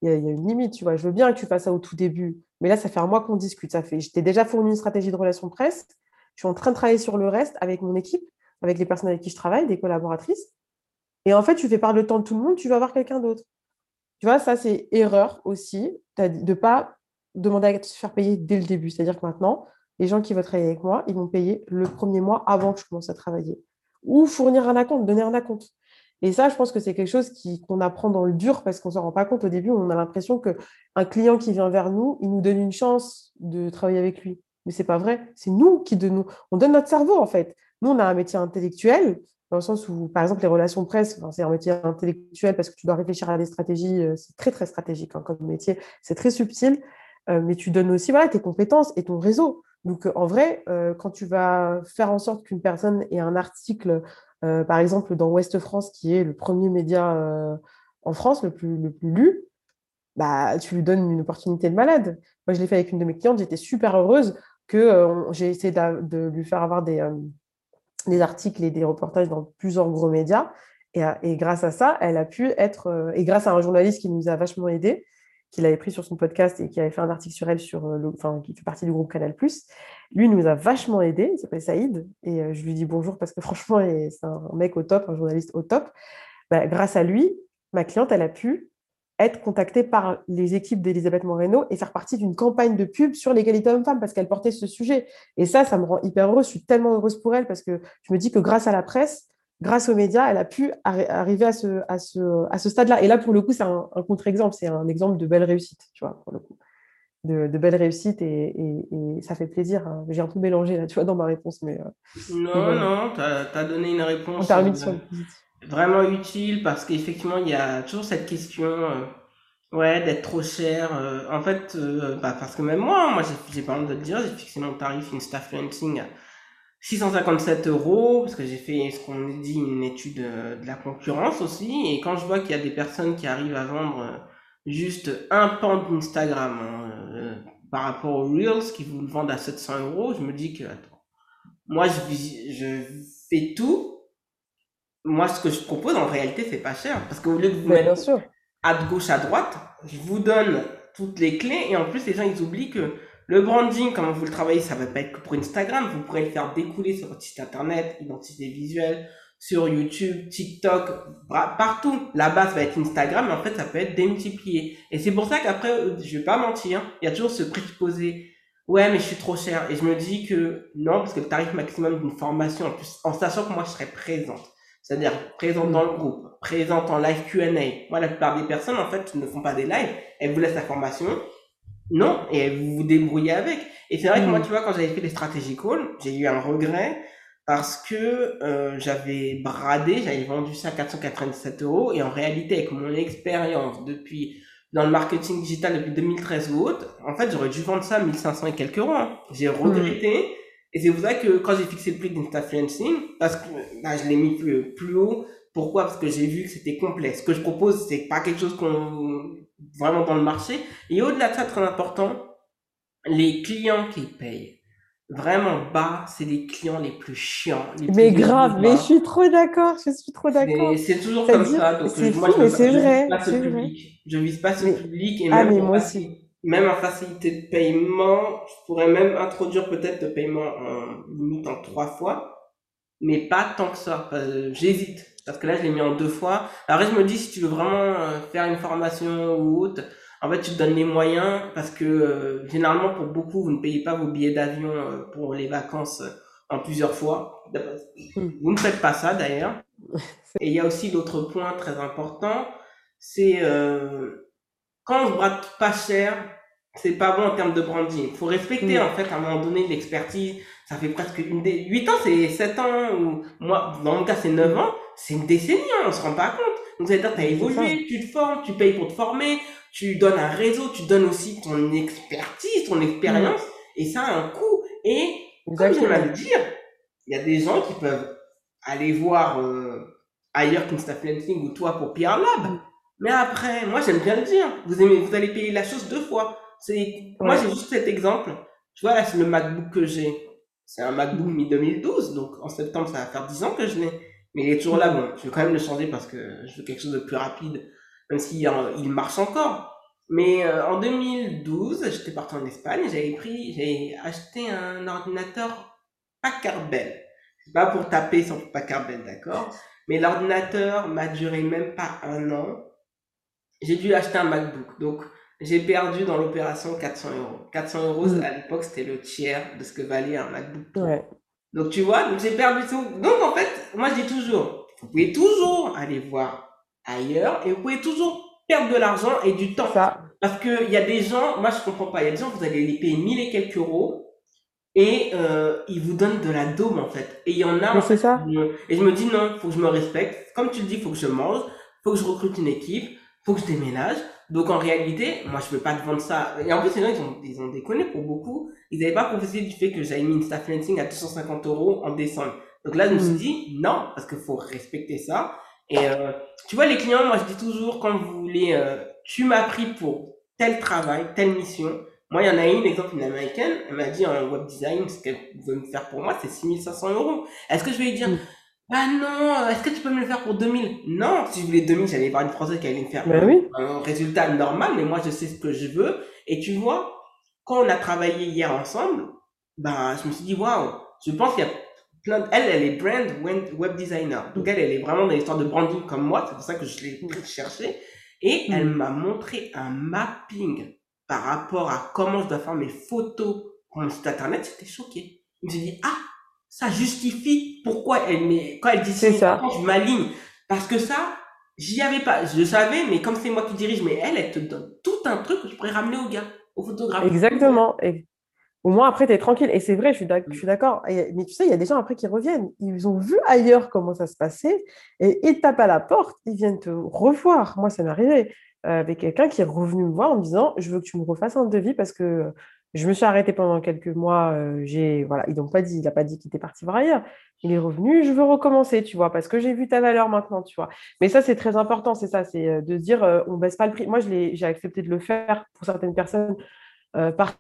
Il y, a, une limite, tu vois. Je veux bien que tu fasses ça au tout début. Mais là, ça fait un mois qu'on discute. Ça fait, je t'ai déjà fourni une stratégie de relation presse. Je suis en train de travailler sur le reste avec mon équipe avec les personnes avec qui je travaille, des collaboratrices. Et en fait, tu fais part le temps de tout le monde, tu vas voir quelqu'un d'autre. Tu vois, ça, c'est erreur aussi de ne pas demander à se faire payer dès le début. C'est-à-dire que maintenant, les gens qui veulent travailler avec moi, ils vont payer le premier mois avant que je commence à travailler. Ou fournir un acompte, donner un acompte. Et ça, je pense que c'est quelque chose qu'on apprend dans le dur parce qu'on ne s'en rend pas compte au début. On a l'impression qu'un client qui vient vers nous, il nous donne une chance de travailler avec lui. Mais ce n'est pas vrai. C'est nous qui donnons. On donne notre cerveau, en fait. Nous, on a un métier intellectuel, dans le sens où, par exemple, les relations presse, c'est un métier intellectuel parce que tu dois réfléchir à des stratégies, euh, c'est très, très stratégique hein, comme métier, c'est très subtil, euh, mais tu donnes aussi voilà, tes compétences et ton réseau. Donc, en vrai, euh, quand tu vas faire en sorte qu'une personne ait un article, par exemple, dans Ouest France, qui est le premier média en France, le plus, le plus lu, bah, tu lui donnes une opportunité de malade. Moi, je l'ai fait avec une de mes clientes, j'étais super heureuse que j'ai essayé de, lui faire avoir des, des articles et des reportages dans plusieurs gros médias. Et, euh, et, grâce à ça, elle a pu être, euh, et grâce à un journaliste qui nous a vachement aidé, qu'il avait pris sur son podcast et qui avait fait un article sur elle, sur euh, le, enfin, qui fait partie du groupe Canal+, lui nous a vachement aidé, il s'appelle Saïd, et je lui dis bonjour parce que franchement, c'est un mec au top, un journaliste au top. Bah, grâce à lui, ma cliente, elle a pu être contactée par les équipes d'Elisabeth Moreno et faire partie d'une campagne de pub sur l'égalité homme-femme parce qu'elle portait ce sujet. Et ça, ça me rend hyper heureuse. Je suis tellement heureuse pour elle parce que je me dis que grâce à la presse, grâce aux médias, elle a pu arriver à ce, à ce, à ce stade-là. Et là, pour le coup, c'est un, contre-exemple. C'est un exemple de belle réussite, tu vois, pour le coup. De, de belle réussite et, et, ça fait plaisir. Hein. J'ai un peu mélangé là, tu vois, dans ma réponse. Mais, euh, non, non, tu as, donné une réponse. Sur vraiment utile parce qu'effectivement, il y a toujours cette question, euh, ouais, d'être trop cher. Euh, en fait, euh, bah, parce que même moi, moi, j'ai pas honte de le dire, j'ai fixé mon tarif Insta Freelancing à 657 euros parce que j'ai fait ce qu'on dit une étude de la concurrence aussi. Et quand je vois qu'il y a des personnes qui arrivent à vendre juste un pan d'Instagram hein, par rapport aux Reels qui vous le vendent à 700 euros, je me dis que attends, moi je, je fais tout moi, ce que je propose, en réalité, c'est pas cher. Parce qu'au lieu de vous mettre à gauche, à droite, je vous donne toutes les clés. Et en plus, les gens, ils oublient que le branding, comment vous le travaillez, ça va pas être que pour Instagram. Vous pourrez le faire découler sur votre site internet, identité visuelle, sur YouTube, TikTok, partout. La base va être Instagram, mais en fait, ça peut être démultiplié. Et c'est pour ça qu'après, je vais pas mentir, il y a toujours ce présupposé. Ouais, mais je suis trop cher. Et je me dis que non, parce que le tarif maximum d'une formation, en plus, en sachant que moi, je serai présente. C'est-à-dire présente dans le groupe, présente en live Q&A. Moi, la plupart des personnes, en fait, ne font pas des lives. Elles vous laissent la formation. Non, et vous vous débrouillez avec. Et c'est vrai que moi, mm. tu vois, quand j'avais fait les stratégies calls, j'ai eu un regret parce que euh, j'avais bradé, j'avais vendu ça à 497 euros et en réalité avec mon expérience depuis dans le marketing digital depuis 2013 ou autre, en fait j'aurais dû vendre ça à 1500 et quelques euros. Hein. J'ai regretté et c'est pour ça que quand j'ai fixé le prix d'Instafluencing, parce que là je l'ai mis plus, plus haut, pourquoi? Parce que j'ai vu que c'était complet. Ce que je propose, c'est pas quelque chose qu'on vraiment dans le marché. Et au-delà de ça, très important, les clients qui payent vraiment bas, c'est les clients les plus chiants. mais grave, mais je suis trop d'accord, je suis trop d'accord. C'est toujours comme ça. Donc, c'est fou, mais c'est vrai. Je vise pas ce public. Je vise pas ce public et ah, même, mais moi aussi. même en facilité de paiement, je pourrais même introduire peut-être le paiement en limite en trois fois, mais pas tant que ça. J'hésite parce que là, je l'ai mis en deux fois. Alors, je me dis, si tu veux vraiment euh, faire une formation ou autre, en fait, tu te donnes les moyens parce que euh, généralement, pour beaucoup, vous ne payez pas vos billets d'avion euh, pour les vacances euh, en plusieurs fois. Hmm. Vous ne faites pas ça d'ailleurs. Et il y a aussi l'autre point très important, c'est quand on se brade pas cher, c'est pas bon en termes de branding. Il faut respecter hmm. en fait à un moment donné l'expertise. Ça fait presque une des 8 ans, c'est 7 ans ou moi dans mon cas c'est 9 ans, c'est une décennie, hein, on se rend pas compte. Donc c'est-à-dire tu as évolué, tu te formes, tu payes pour te former, tu donnes un réseau, tu donnes aussi ton expertise, ton expérience, mm. et ça a un coût. Et comme j'aime à le dire, il y a des gens qui peuvent aller voir euh, ailleurs qu'Instafluencing ou toi pour Pierre Lab. Mm. Mais après, moi j'aime bien le dire, vous, aimez, vous allez payer la chose deux fois. C'est, Moi j'ai juste cet exemple. Tu vois, là c'est le MacBook que j'ai. C'est un MacBook mi-2012, donc en septembre ça va faire 10 ans que je l'ai. Mais il est toujours là, bon, je vais quand même le changer parce que je veux quelque chose de plus rapide même s'il il marche encore. Mais euh, en 2012, j'étais parti en Espagne, j'avais pris, j'ai acheté un ordinateur Packard Bell. C'est pas pour taper sur Packard Bell, d'accord Mais l'ordinateur m'a duré même pas un an. J'ai dû acheter un MacBook. Donc, j'ai perdu dans l'opération 400 euros. 400 euros, mm. à l'époque, c'était le tiers de ce que valait un MacBook. Ouais. Donc, tu vois, donc j'ai perdu tout. Donc, en fait, moi, je dis toujours, vous pouvez toujours aller voir ailleurs et vous pouvez toujours perdre de l'argent et du temps. Ça. Parce qu'il y a des gens, moi je comprends pas, il y a des gens, vous allez les payer 1000 et quelques euros et euh, ils vous donnent de la dôme en fait. Et il y en a. c'est ça. Et je me dis non, faut que je me respecte. Comme tu le dis, faut que je mange, faut que je recrute une équipe, faut que je déménage. Donc en réalité, moi je peux pas te vendre ça. Et en plus, les gens ils ont, ils ont déconné pour beaucoup. Ils n'avaient pas profité du fait que j'avais mis une staff à 250 euros en décembre. Donc là, je me suis mm. dit non, parce qu'il faut respecter ça. Et euh, tu vois, les clients, moi je dis toujours, quand vous voulez, euh, tu m'as pris pour tel travail, telle mission. Moi, il y en a une, exemple, une américaine, elle m'a dit en web design, ce qu'elle veut me faire pour moi, c'est 6500 euros. Est-ce que je vais lui dire, mm. bah non, est-ce que tu peux me le faire pour 2000 Non, si je voulais 2000, j'allais voir une française qui allait me faire ben oui. un résultat normal, mais moi je sais ce que je veux. Et tu vois, quand on a travaillé hier ensemble, bah, je me suis dit, waouh, je pense qu'il y a elle, elle est brand web designer. Donc elle, elle est vraiment dans l'histoire de branding comme moi. C'est pour ça que je l'ai cherché. Et mm. elle m'a montré un mapping par rapport à comment je dois faire mes photos pour mon site internet. J'étais choqué. Je me suis dit, ah, ça justifie pourquoi elle met, quand elle dit ça, je m'aligne. Parce que ça, j'y avais pas. Je le savais, mais comme c'est moi qui dirige, mais elle, elle te donne tout un truc que je pourrais ramener au gars, au photographe. Exactement. Au moins, après, tu es tranquille. Et c'est vrai, je suis d'accord. Mais tu sais, il y a des gens après qui reviennent. Ils ont vu ailleurs comment ça se passait et ils tapent à la porte. Ils viennent te revoir. Moi, ça m'est arrivé euh, avec quelqu'un qui est revenu me voir en me disant Je veux que tu me refasses un devis parce que je me suis arrêtée pendant quelques mois. Euh, j'ai voilà, ils n'ont pas dit, il n'a pas dit qu'il était parti voir ailleurs. Il est revenu, je veux recommencer, tu vois, parce que j'ai vu ta valeur maintenant, tu vois. Mais ça, c'est très important, c'est ça, c'est euh, de dire on baisse pas le prix. Moi, j'ai accepté de le faire pour certaines personnes par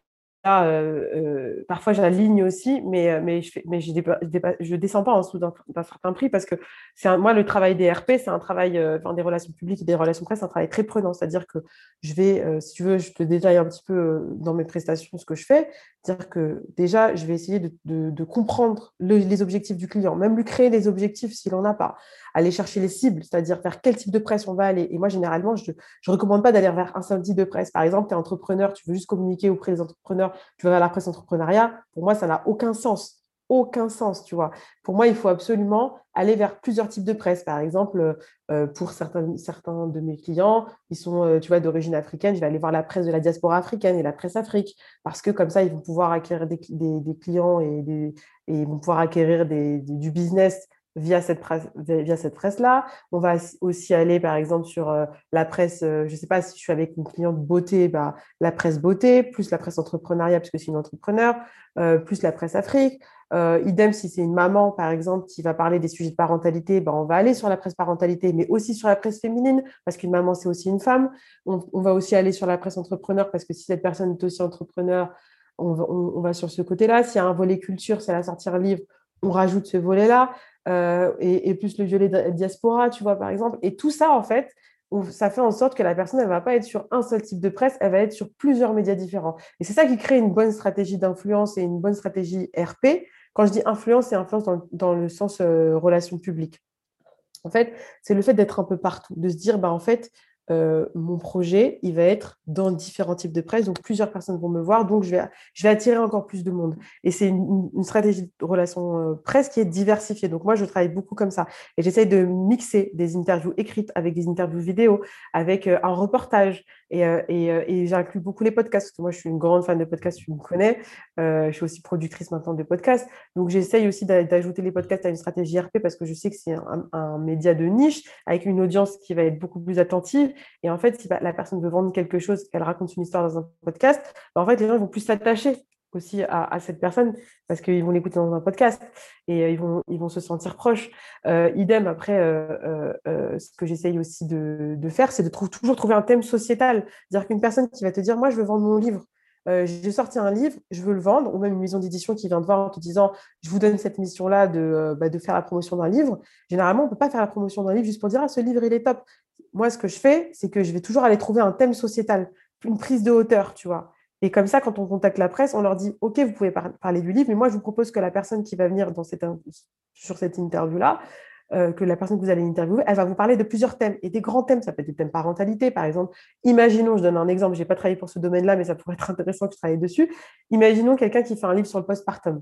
euh, parfois j'aligne aussi, mais, mais, je ne mais je, descends pas en dessous d'un certain prix parce que c'est moi, le travail des RP, c'est un travail, enfin, des relations publiques et des relations presse, c'est un travail très prenant. C'est-à-dire que je vais, si tu veux, je te détaille un petit peu dans mes prestations ce que je fais. C'est-à-dire que déjà, je vais essayer de, comprendre les objectifs du client, même lui créer les objectifs s'il n'en a pas, aller chercher les cibles, c'est-à-dire vers quel type de presse on va aller. Et moi, généralement, je ne recommande pas d'aller vers un type de presse. Par exemple, tu es entrepreneur, tu veux juste communiquer auprès des entrepreneurs, tu vas vers la presse entrepreneuriat. Pour moi, ça n'a aucun sens aucun sens, tu vois. Pour moi, il faut absolument aller vers plusieurs types de presse. Par exemple, euh, pour certains, certains de mes clients, ils sont, euh, tu vois, d'origine africaine, je vais aller voir la presse de la diaspora africaine et la presse Afrique, parce que comme ça, ils vont pouvoir acquérir des, clients et, et, ils vont pouvoir acquérir du business via cette presse via cette presse là on va aussi aller par exemple sur euh, la presse je ne sais pas si je suis avec une cliente beauté bah, la presse beauté plus la presse entrepreneuriat parce que c'est une entrepreneur plus la presse Afrique euh, idem, si c'est une maman, par exemple, qui va parler des sujets de parentalité, ben, on va aller sur la presse parentalité, mais aussi sur la presse féminine, parce qu'une maman, c'est aussi une femme. On, va aussi aller sur la presse entrepreneur, parce que si cette personne est aussi entrepreneur, on va, sur ce côté-là. S'il y a un volet culture, c'est la sortir livre, on rajoute ce volet-là. Euh, et, plus le violet diaspora, tu vois, par exemple. Et tout ça, en fait, ça fait en sorte que la personne, elle ne va pas être sur un seul type de presse, elle va être sur plusieurs médias différents. Et c'est ça qui crée une bonne stratégie d'influence et une bonne stratégie RP, quand je dis influence, c'est influence dans, le sens euh, relation publique. En fait, c'est le fait d'être un peu partout, de se dire, bah, en fait, euh, mon projet, il va être dans différents types de presse, donc plusieurs personnes vont me voir, donc je vais, je vais attirer encore plus de monde. Et c'est une, stratégie de relation euh, presse qui est diversifiée. Donc moi, je travaille beaucoup comme ça. Et j'essaye de mixer des interviews écrites avec des interviews vidéo, avec un reportage, euh, euh, et, j'inclus beaucoup les podcasts, parce que moi, je suis une grande fan de podcasts, tu me connais. Euh, je suis aussi productrice maintenant de podcasts. Donc, j'essaye aussi d'ajouter les podcasts à une stratégie RP parce que je sais que c'est un, média de niche avec une audience qui va être beaucoup plus attentive. Et en fait, si la personne veut vendre quelque chose, qu'elle raconte une histoire dans un podcast, bah, en fait, les gens vont plus s'attacher aussi à, cette personne parce qu'ils vont l'écouter dans un podcast et euh, ils, vont, ils vont se sentir proches. Euh, idem, après, euh, ce que j'essaye aussi de, faire, c'est de toujours trouver un thème sociétal. C'est-à-dire qu'une personne qui va te dire, moi, je veux vendre mon livre. j'ai sorti un livre, je veux le vendre, ou même une maison d'édition qui vient te voir en te disant je vous donne cette mission-là de, bah, de faire la promotion d'un livre. Généralement, on ne peut pas faire la promotion d'un livre juste pour dire ah, ce livre, il est top. Moi, ce que je fais, c'est que je vais toujours aller trouver un thème sociétal, une prise de hauteur, tu vois. Et comme ça, quand on contacte la presse, on leur dit OK, vous pouvez parler du livre, mais moi, je vous propose que la personne qui va venir sur cette interview-là, euh, que la personne que vous allez interviewer, elle va vous parler de plusieurs thèmes et des grands thèmes. Ça peut être des thèmes parentalité, par exemple. Imaginons, je donne un exemple, je n'ai pas travaillé pour ce domaine-là, mais ça pourrait être intéressant que je travaille dessus. Imaginons quelqu'un qui fait un livre sur le postpartum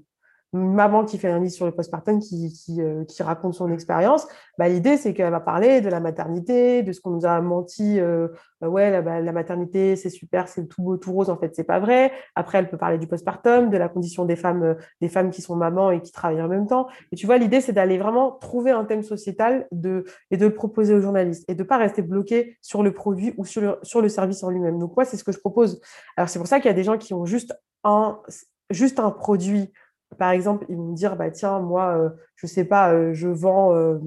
maman qui fait un livre sur le postpartum qui, qui, euh, qui raconte son expérience, bah, l'idée c'est qu'elle va parler de la maternité, de ce qu'on nous a menti, euh, euh, ouais la, bah, la maternité c'est super, c'est tout beau, tout rose, en fait c'est pas vrai. Après elle peut parler du postpartum, de la condition des femmes, des femmes qui sont mamans et qui travaillent en même temps. Et tu vois l'idée c'est d'aller vraiment trouver un thème sociétal de, et de le proposer aux journalistes et de pas rester bloqué sur le produit ou sur le, sur le service en lui-même. Donc moi c'est ce que je propose. Alors c'est pour ça qu'il y a des gens qui ont juste un, juste un produit par exemple, ils vont me dire, bah, tiens, moi, euh, je ne sais pas, euh, je vends, euh,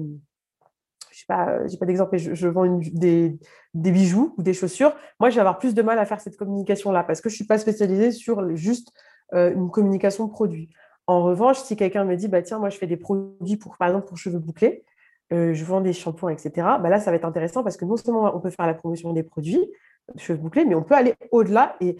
je sais pas, j'ai pas d'exemple, je, je, vends des, bijoux ou des chaussures. Moi, je vais avoir plus de mal à faire cette communication-là parce que je ne suis pas spécialisée sur juste une communication produit. En revanche, si quelqu'un me dit, bah, tiens, moi, je fais des produits pour, par exemple, pour cheveux bouclés, je vends des shampoings, etc., bah, là, ça va être intéressant parce que non seulement on peut faire la promotion des produits, cheveux bouclés, mais on peut aller au-delà et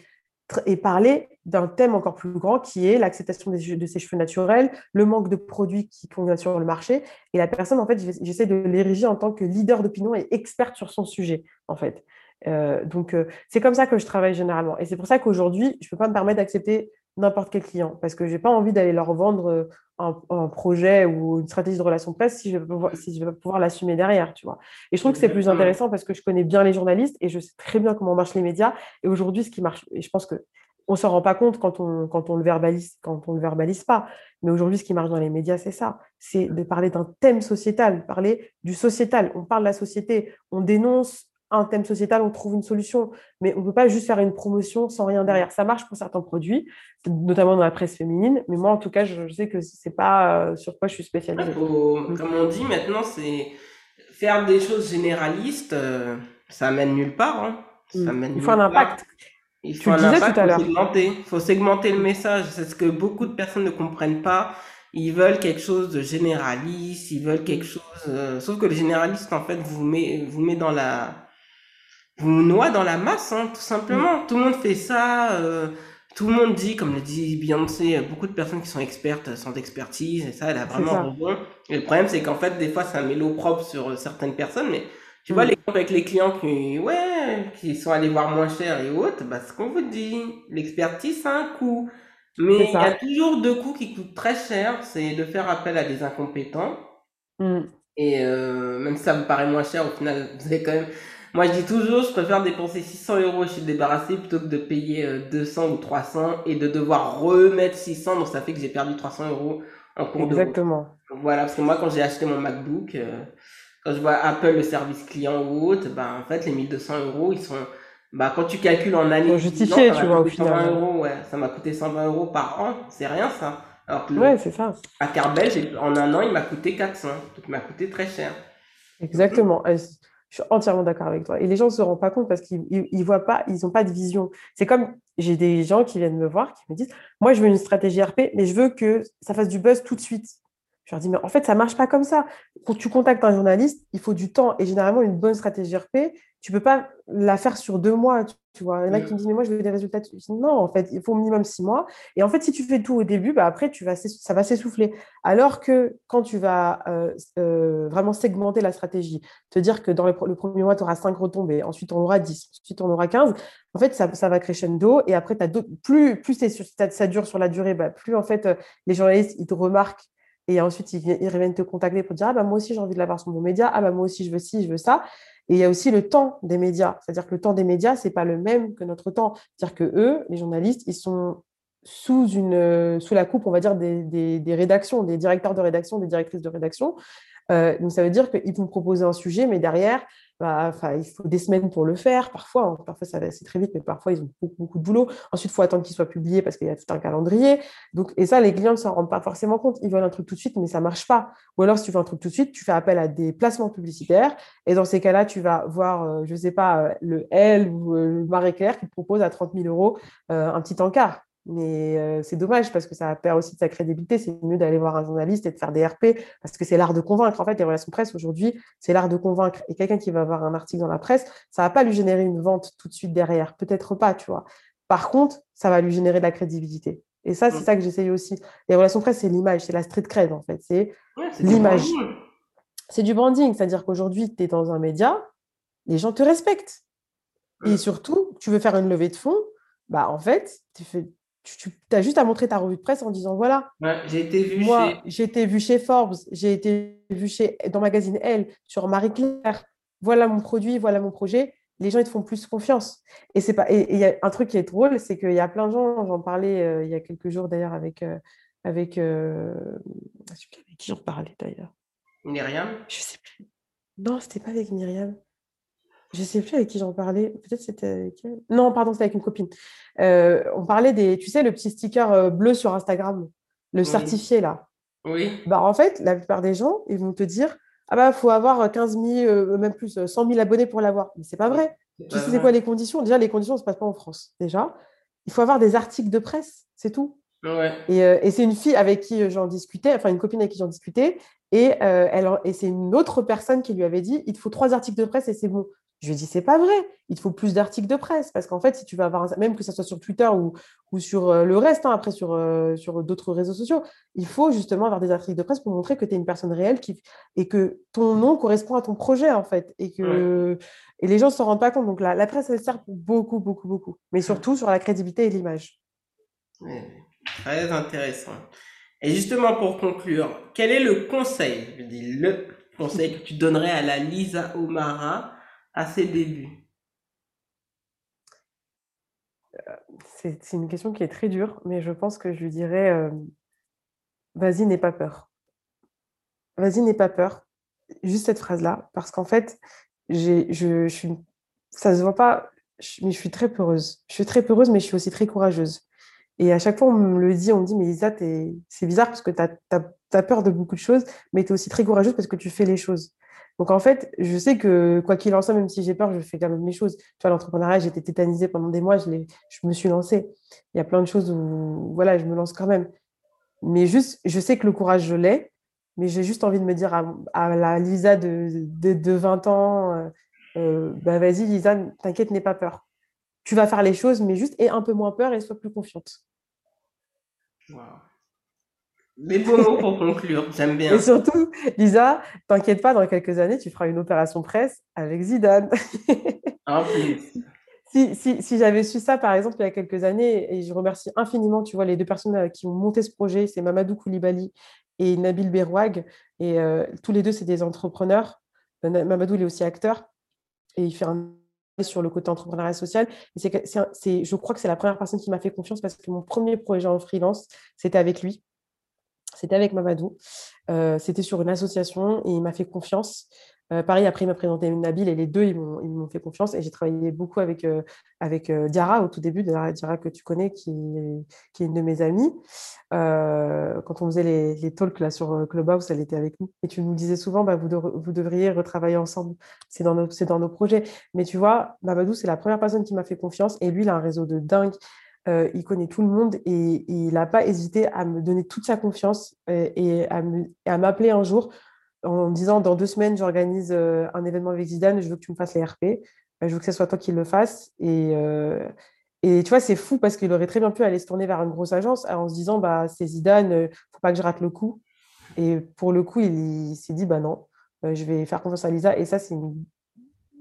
et parler d'un thème encore plus grand qui est l'acceptation de ces cheveux naturels, le manque de produits qui conviennent sur le marché. Et la personne, en fait, j'essaie de l'ériger en tant que leader d'opinion et experte sur son sujet, en fait. Euh, donc, euh, c'est comme ça que je travaille généralement. Et c'est pour ça qu'aujourd'hui, je ne peux pas me permettre d'accepter n'importe quel client parce que je n'ai pas envie d'aller leur vendre euh, un, projet ou une stratégie de relation presse si je vais pouvoir, si je vais pouvoir l'assumer derrière, tu vois. Et je trouve que c'est plus intéressant parce que je connais bien les journalistes et je sais très bien comment marchent les médias. Et aujourd'hui, ce qui marche, et je pense que on s'en rend pas compte quand on, quand on le verbalise, quand on le verbalise pas. Mais aujourd'hui, ce qui marche dans les médias, c'est ça. C'est de parler d'un thème sociétal, parler du sociétal. On parle de la société, on dénonce un thème sociétal, on trouve une solution. Mais on ne peut pas juste faire une promotion sans rien derrière. Ça marche pour certains produits, notamment dans la presse féminine. Mais moi, en tout cas, je, sais que ce n'est pas euh, sur quoi je suis spécialisée. comme on dit maintenant, c'est faire des choses généralistes, euh, ça mène nulle part. Hein. Ça mm. mène Il faut un impact. Il faut disais tout à l'heure. segmenter. Il faut segmenter le message. C'est ce que beaucoup de personnes ne comprennent pas. Ils veulent quelque chose de généraliste, ils veulent quelque chose. Euh, sauf que le généraliste, en fait, vous met, vous met dans la, vous noie dans la masse, hein, tout simplement. Mm. Tout le monde fait ça. Euh, tout le monde dit, comme le dit Beyoncé, beaucoup de personnes qui sont expertes sans expertise, et ça, elle a vraiment raison. Et le problème, c'est qu'en fait, des fois, c'est un mélo propre sur certaines personnes, mais tu vois, mm. l'exemple avec les clients qui, ouais, qui sont allés voir moins cher et autres, bah, ce qu'on vous dit, l'expertise, c'est un coût. Mais il y a toujours deux coûts qui coûtent très cher, c'est de faire appel à des incompétents. Mm. Et euh, même si ça vous paraît moins cher, au final, vous avez quand même moi, je dis toujours, je préfère dépenser 600 euros et je suis débarrassé plutôt que de payer 200 euh, ou 300 et de devoir remettre 600. Donc, ça fait que j'ai perdu 300 euros en cours Exactement. Voilà, parce que moi, quand j'ai acheté mon MacBook, euh, quand je vois Apple, le service client ou autre, bah, en fait, les 1200 euros, ils sont, bah, quand tu calcules en année, justifié, tu vois, au final. euros, ouais, ça m'a coûté 120 euros par an, c'est rien ça. Alors que ouais, c'est ça. À Carbel, en un an, il m'a coûté 400, donc il m'a coûté très cher. Exactement. Je suis entièrement d'accord avec toi. Et les gens ne se rendent pas compte parce qu'ils ne voient pas, ils n'ont pas de vision. C'est comme, j'ai des gens qui viennent me voir, qui me disent, moi, je veux une stratégie RP, mais je veux que ça fasse du buzz tout de suite. Je leur dis, mais en fait, ça ne marche pas comme ça. Quand tu contactes un journaliste, il faut du temps. Et généralement, une bonne stratégie RP, tu ne peux pas la faire sur deux mois. Tu, vois, il y en a qui me disent, mais moi, je veux des résultats. non, en fait, il faut au minimum six mois. Et en fait, si tu fais tout au début, bah, après, tu vas, ça va s'essouffler. Alors que quand tu vas euh, euh, vraiment segmenter la stratégie, te dire que dans le, premier mois, tu auras cinq retombées, ensuite, on aura 10, ensuite, on aura 15, en fait, ça, ça va crescendo. Et après, as plus, plus ça dure sur la durée, bah, plus en fait, euh, les journalistes, ils te remarquent et ensuite, ils, reviennent te contacter pour dire Ah, bah, moi aussi, j'ai envie de l'avoir sur mon média. Ah, bah, moi aussi, je veux ci, je veux ça. Et il y a aussi le temps des médias. C'est-à-dire que le temps des médias, c'est pas le même que notre temps. C'est-à-dire que eux, les journalistes, ils sont sous, une, sous la coupe, on va dire, des, des, des rédactions, des directeurs de rédaction, des directrices de rédaction. Euh, donc, ça veut dire qu'ils vont proposer un sujet, mais derrière, bah, il faut des semaines pour le faire. Parfois, hein, parfois ça va assez très vite, mais parfois ils ont beaucoup, beaucoup de boulot. Ensuite, il faut attendre qu'il soit publié parce qu'il y a tout un calendrier. Donc, et ça, les clients ne s'en rendent pas forcément compte. Ils veulent un truc tout de suite, mais ça marche pas. Ou alors, si tu veux un truc tout de suite, tu fais appel à des placements publicitaires. Et dans ces cas-là, tu vas voir, euh, je ne sais pas, euh, le L ou le Marie Claire qui propose à 30 000 euros un petit encart. Mais euh, c'est dommage parce que ça perd aussi de sa crédibilité. C'est mieux d'aller voir un journaliste et de faire des RP parce que c'est l'art de convaincre. En fait, les relations presse aujourd'hui, c'est l'art de convaincre. Et quelqu'un qui va avoir un article dans la presse, ça va pas lui générer une vente tout de suite derrière. Peut-être pas, tu vois. Par contre, ça va lui générer de la crédibilité. Et ça, c'est ça que j'essaye aussi. Les relations presse, c'est l'image, c'est la street cred en fait. C'est l'image. C'est du branding. C'est-à-dire qu'aujourd'hui, tu es dans un média, les gens te respectent. Et surtout, tu veux faire une levée de fonds, bah en fait, tu fais, tu, as juste à montrer ta revue de presse en disant voilà. j'ai été vu moi, chez... j'ai été vu chez Forbes, j'ai été vu chez dans magazine Elle sur Marie Claire. Voilà mon produit, voilà mon projet. Les gens ils te font plus confiance. Et c'est pas. Et il y a un truc qui est drôle, c'est qu'il y a plein de gens. J'en parlais euh, il y a quelques jours d'ailleurs avec euh, avec. Euh, avec qui j'en parlais d'ailleurs. Myriam? Je sais plus. Non, c'était pas avec Myriam. Je ne sais plus avec qui j'en parlais. Peut-être c'était avec elle. Non, pardon, c'était avec une copine. Euh, on parlait des, tu sais, le petit sticker euh, bleu sur Instagram, le certifié là. Oui. Bah, en fait, la plupart des gens, ils vont te dire Ah bah, il faut avoir 15 000, euh, même plus, 100 000 abonnés pour l'avoir. Mais c'est pas vrai. Tu sais, c'est quoi les conditions? Déjà, les conditions ne se passent pas en France. Déjà, il faut avoir des articles de presse, c'est tout. Ouais. Et, et c'est une fille avec qui j'en discutais, enfin une copine avec qui j'en discutais, et, elle, et c'est une autre personne qui lui avait dit il te faut trois articles de presse et c'est bon. Je lui ai dit, c'est pas vrai, il te faut plus d'articles de presse. Parce qu'en fait, si tu vas avoir, même que ce soit sur Twitter ou, ou sur euh, le reste, hein, après sur, euh, sur d'autres réseaux sociaux, il faut justement avoir des articles de presse pour montrer que tu es une personne réelle qui, et que ton nom correspond à ton projet, en fait. Et que et les gens ne s'en rendent pas compte. Donc la, la presse, elle sert pour beaucoup, beaucoup, beaucoup. Mais surtout sur la crédibilité et l'image. très intéressant. Et justement, pour conclure, quel est le conseil, je dis le conseil que tu donnerais à la Lisa Omara à ses débuts? C'est une question qui est très dure, mais je pense que je lui dirais euh, vas-y, n'aie pas peur. Vas-y, n'aie pas peur. Juste cette phrase-là, parce qu'en fait, je, je suis, ça se voit pas, mais je suis très peureuse. Je suis très peureuse, mais je suis aussi très courageuse. Et à chaque fois, on me le dit, on me dit, mais Lisa, c'est bizarre parce que tu as, peur de beaucoup de choses, mais tu es aussi très courageuse parce que tu fais les choses. Donc en fait, je sais que quoi qu'il en soit, même si j'ai peur, je fais quand même mes choses. Tu vois, l'entrepreneuriat, j'étais tétanisée pendant des mois, je, me suis lancée. Il y a plein de choses où, voilà, je me lance quand même. Mais juste, je sais que le courage, je l'ai, mais j'ai juste envie de me dire à, la Lisa de, de, 20 ans, euh, euh, bah vas-y Lisa, t'inquiète, n'aie pas peur. Tu vas faire les choses, mais juste aie un peu moins peur et sois plus confiante. Wow. Les beaux mots pour conclure, j'aime bien. Et surtout, Lisa, t'inquiète pas, dans quelques années, tu feras une opération presse avec Zidane. En plus. Si, si, si j'avais su ça, par exemple, il y a quelques années, et je remercie infiniment, tu vois, les deux personnes euh, qui ont monté ce projet, c'est Mamadou Koulibaly et Nabil Berouag. Et euh, tous les deux, c'est des entrepreneurs. Euh, Mamadou, il est aussi acteur et il fait un sur le côté entrepreneuriat social. Et c'est, je crois que c'est la première personne qui m'a fait confiance parce que mon premier projet en freelance, c'était avec lui. C'était avec Mamadou. Euh, c'était sur une association et il m'a fait confiance. Euh, pareil, après, il m'a présenté Nabil et les deux, ils m'ont fait confiance. Et j'ai travaillé beaucoup avec, euh, avec Diara au tout début, Diara, que tu connais, qui, est une de mes amies. quand on faisait les, talks là, sur Clubhouse, elle était avec nous. Et tu nous disais souvent, bah, vous, devriez retravailler ensemble. C'est dans nos projets. Mais tu vois, Mamadou, c'est la première personne qui m'a fait confiance. Et lui, il a un réseau de dingue. Euh, il connaît tout le monde et, il n'a pas hésité à me donner toute sa confiance euh, et, à m'appeler un jour en me disant dans deux semaines, j'organise euh, un événement avec Zidane, je veux que tu me fasses les RP, je veux que ce soit toi qui le fasses. Et, tu vois, c'est fou parce qu'il aurait très bien pu aller se tourner vers une grosse agence en se disant, bah, c'est Zidane, ne faut pas que je rate le coup. Et pour le coup, il, s'est dit, bah non, je vais faire confiance à Lisa. Et ça, c'est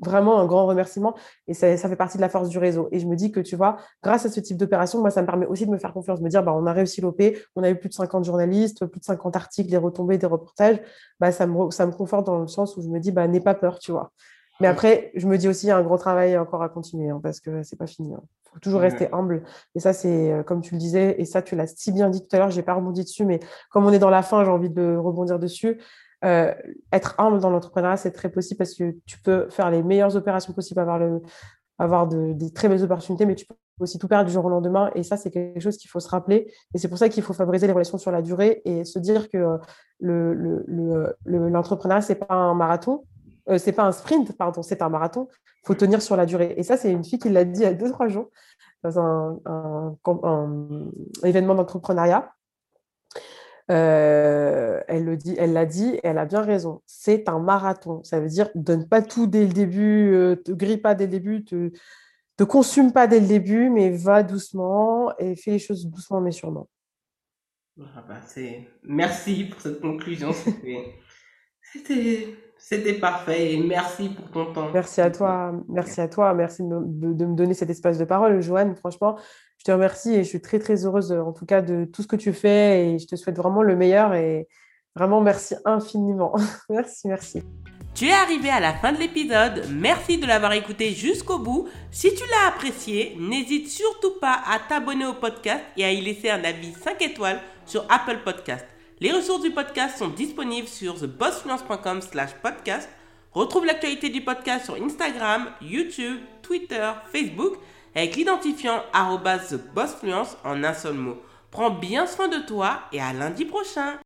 vraiment un grand remerciement et ça, fait partie de la force du réseau. Et je me dis que, tu vois, grâce à ce type d'opération, moi, ça me permet aussi de me faire confiance, de me dire, bah, on a réussi l'OP, on a eu plus de 50 journalistes, plus de 50 articles, des retombées, des reportages, bah, ça, me, ça me conforte dans le sens où je me dis, bah, n'aie pas peur, tu vois. Mais après, je me dis aussi, il y a un gros travail encore à continuer hein, parce que c'est pas fini. Il hein. faut toujours rester humble. Et ça, c'est euh, comme tu le disais, et ça, tu l'as si bien dit tout à l'heure, j'ai pas rebondi dessus, mais comme on est dans la fin, j'ai envie de rebondir dessus. Euh, être humble dans l'entrepreneuriat, c'est très possible parce que tu peux faire les meilleures opérations possibles, avoir, le, avoir des très belles opportunités, mais tu peux aussi tout perdre du jour au lendemain. Et ça, c'est quelque chose qu'il faut se rappeler. Et c'est pour ça qu'il faut favoriser les relations sur la durée et se dire que euh, l'entrepreneuriat, le, le, c'est pas un marathon. Euh, c'est pas un sprint, pardon, c'est un marathon. Il faut tenir sur la durée. Et ça, c'est une fille qui l'a dit il y a deux, trois jours dans un événement d'entrepreneuriat. Euh, elle le dit, elle l'a dit, elle a bien raison. C'est un marathon. Ça veut dire donne pas tout dès le début, euh, te grille pas dès le début, te, te consume pas dès le début, mais va doucement et fais les choses doucement mais sûrement. Ah bah, merci pour cette conclusion. C'était parfait et merci pour ton temps. Merci à toi, merci à toi, merci de me, donner cet espace de parole, Joanne. Franchement, je te remercie et je suis très très heureuse en tout cas de tout ce que tu fais et je te souhaite vraiment le meilleur et vraiment merci infiniment. merci, merci. Tu es arrivé à la fin de l'épisode, merci de l'avoir écouté jusqu'au bout. Si tu l'as apprécié, n'hésite surtout pas à t'abonner au podcast et à y laisser un avis 5 étoiles sur Apple Podcast. Les ressources du podcast sont disponibles sur thebossfluence.com slash podcast. Retrouve l'actualité du podcast sur Instagram, YouTube, Twitter, Facebook avec l'identifiant thebossfluence en un seul mot. Prends bien soin de toi et à lundi prochain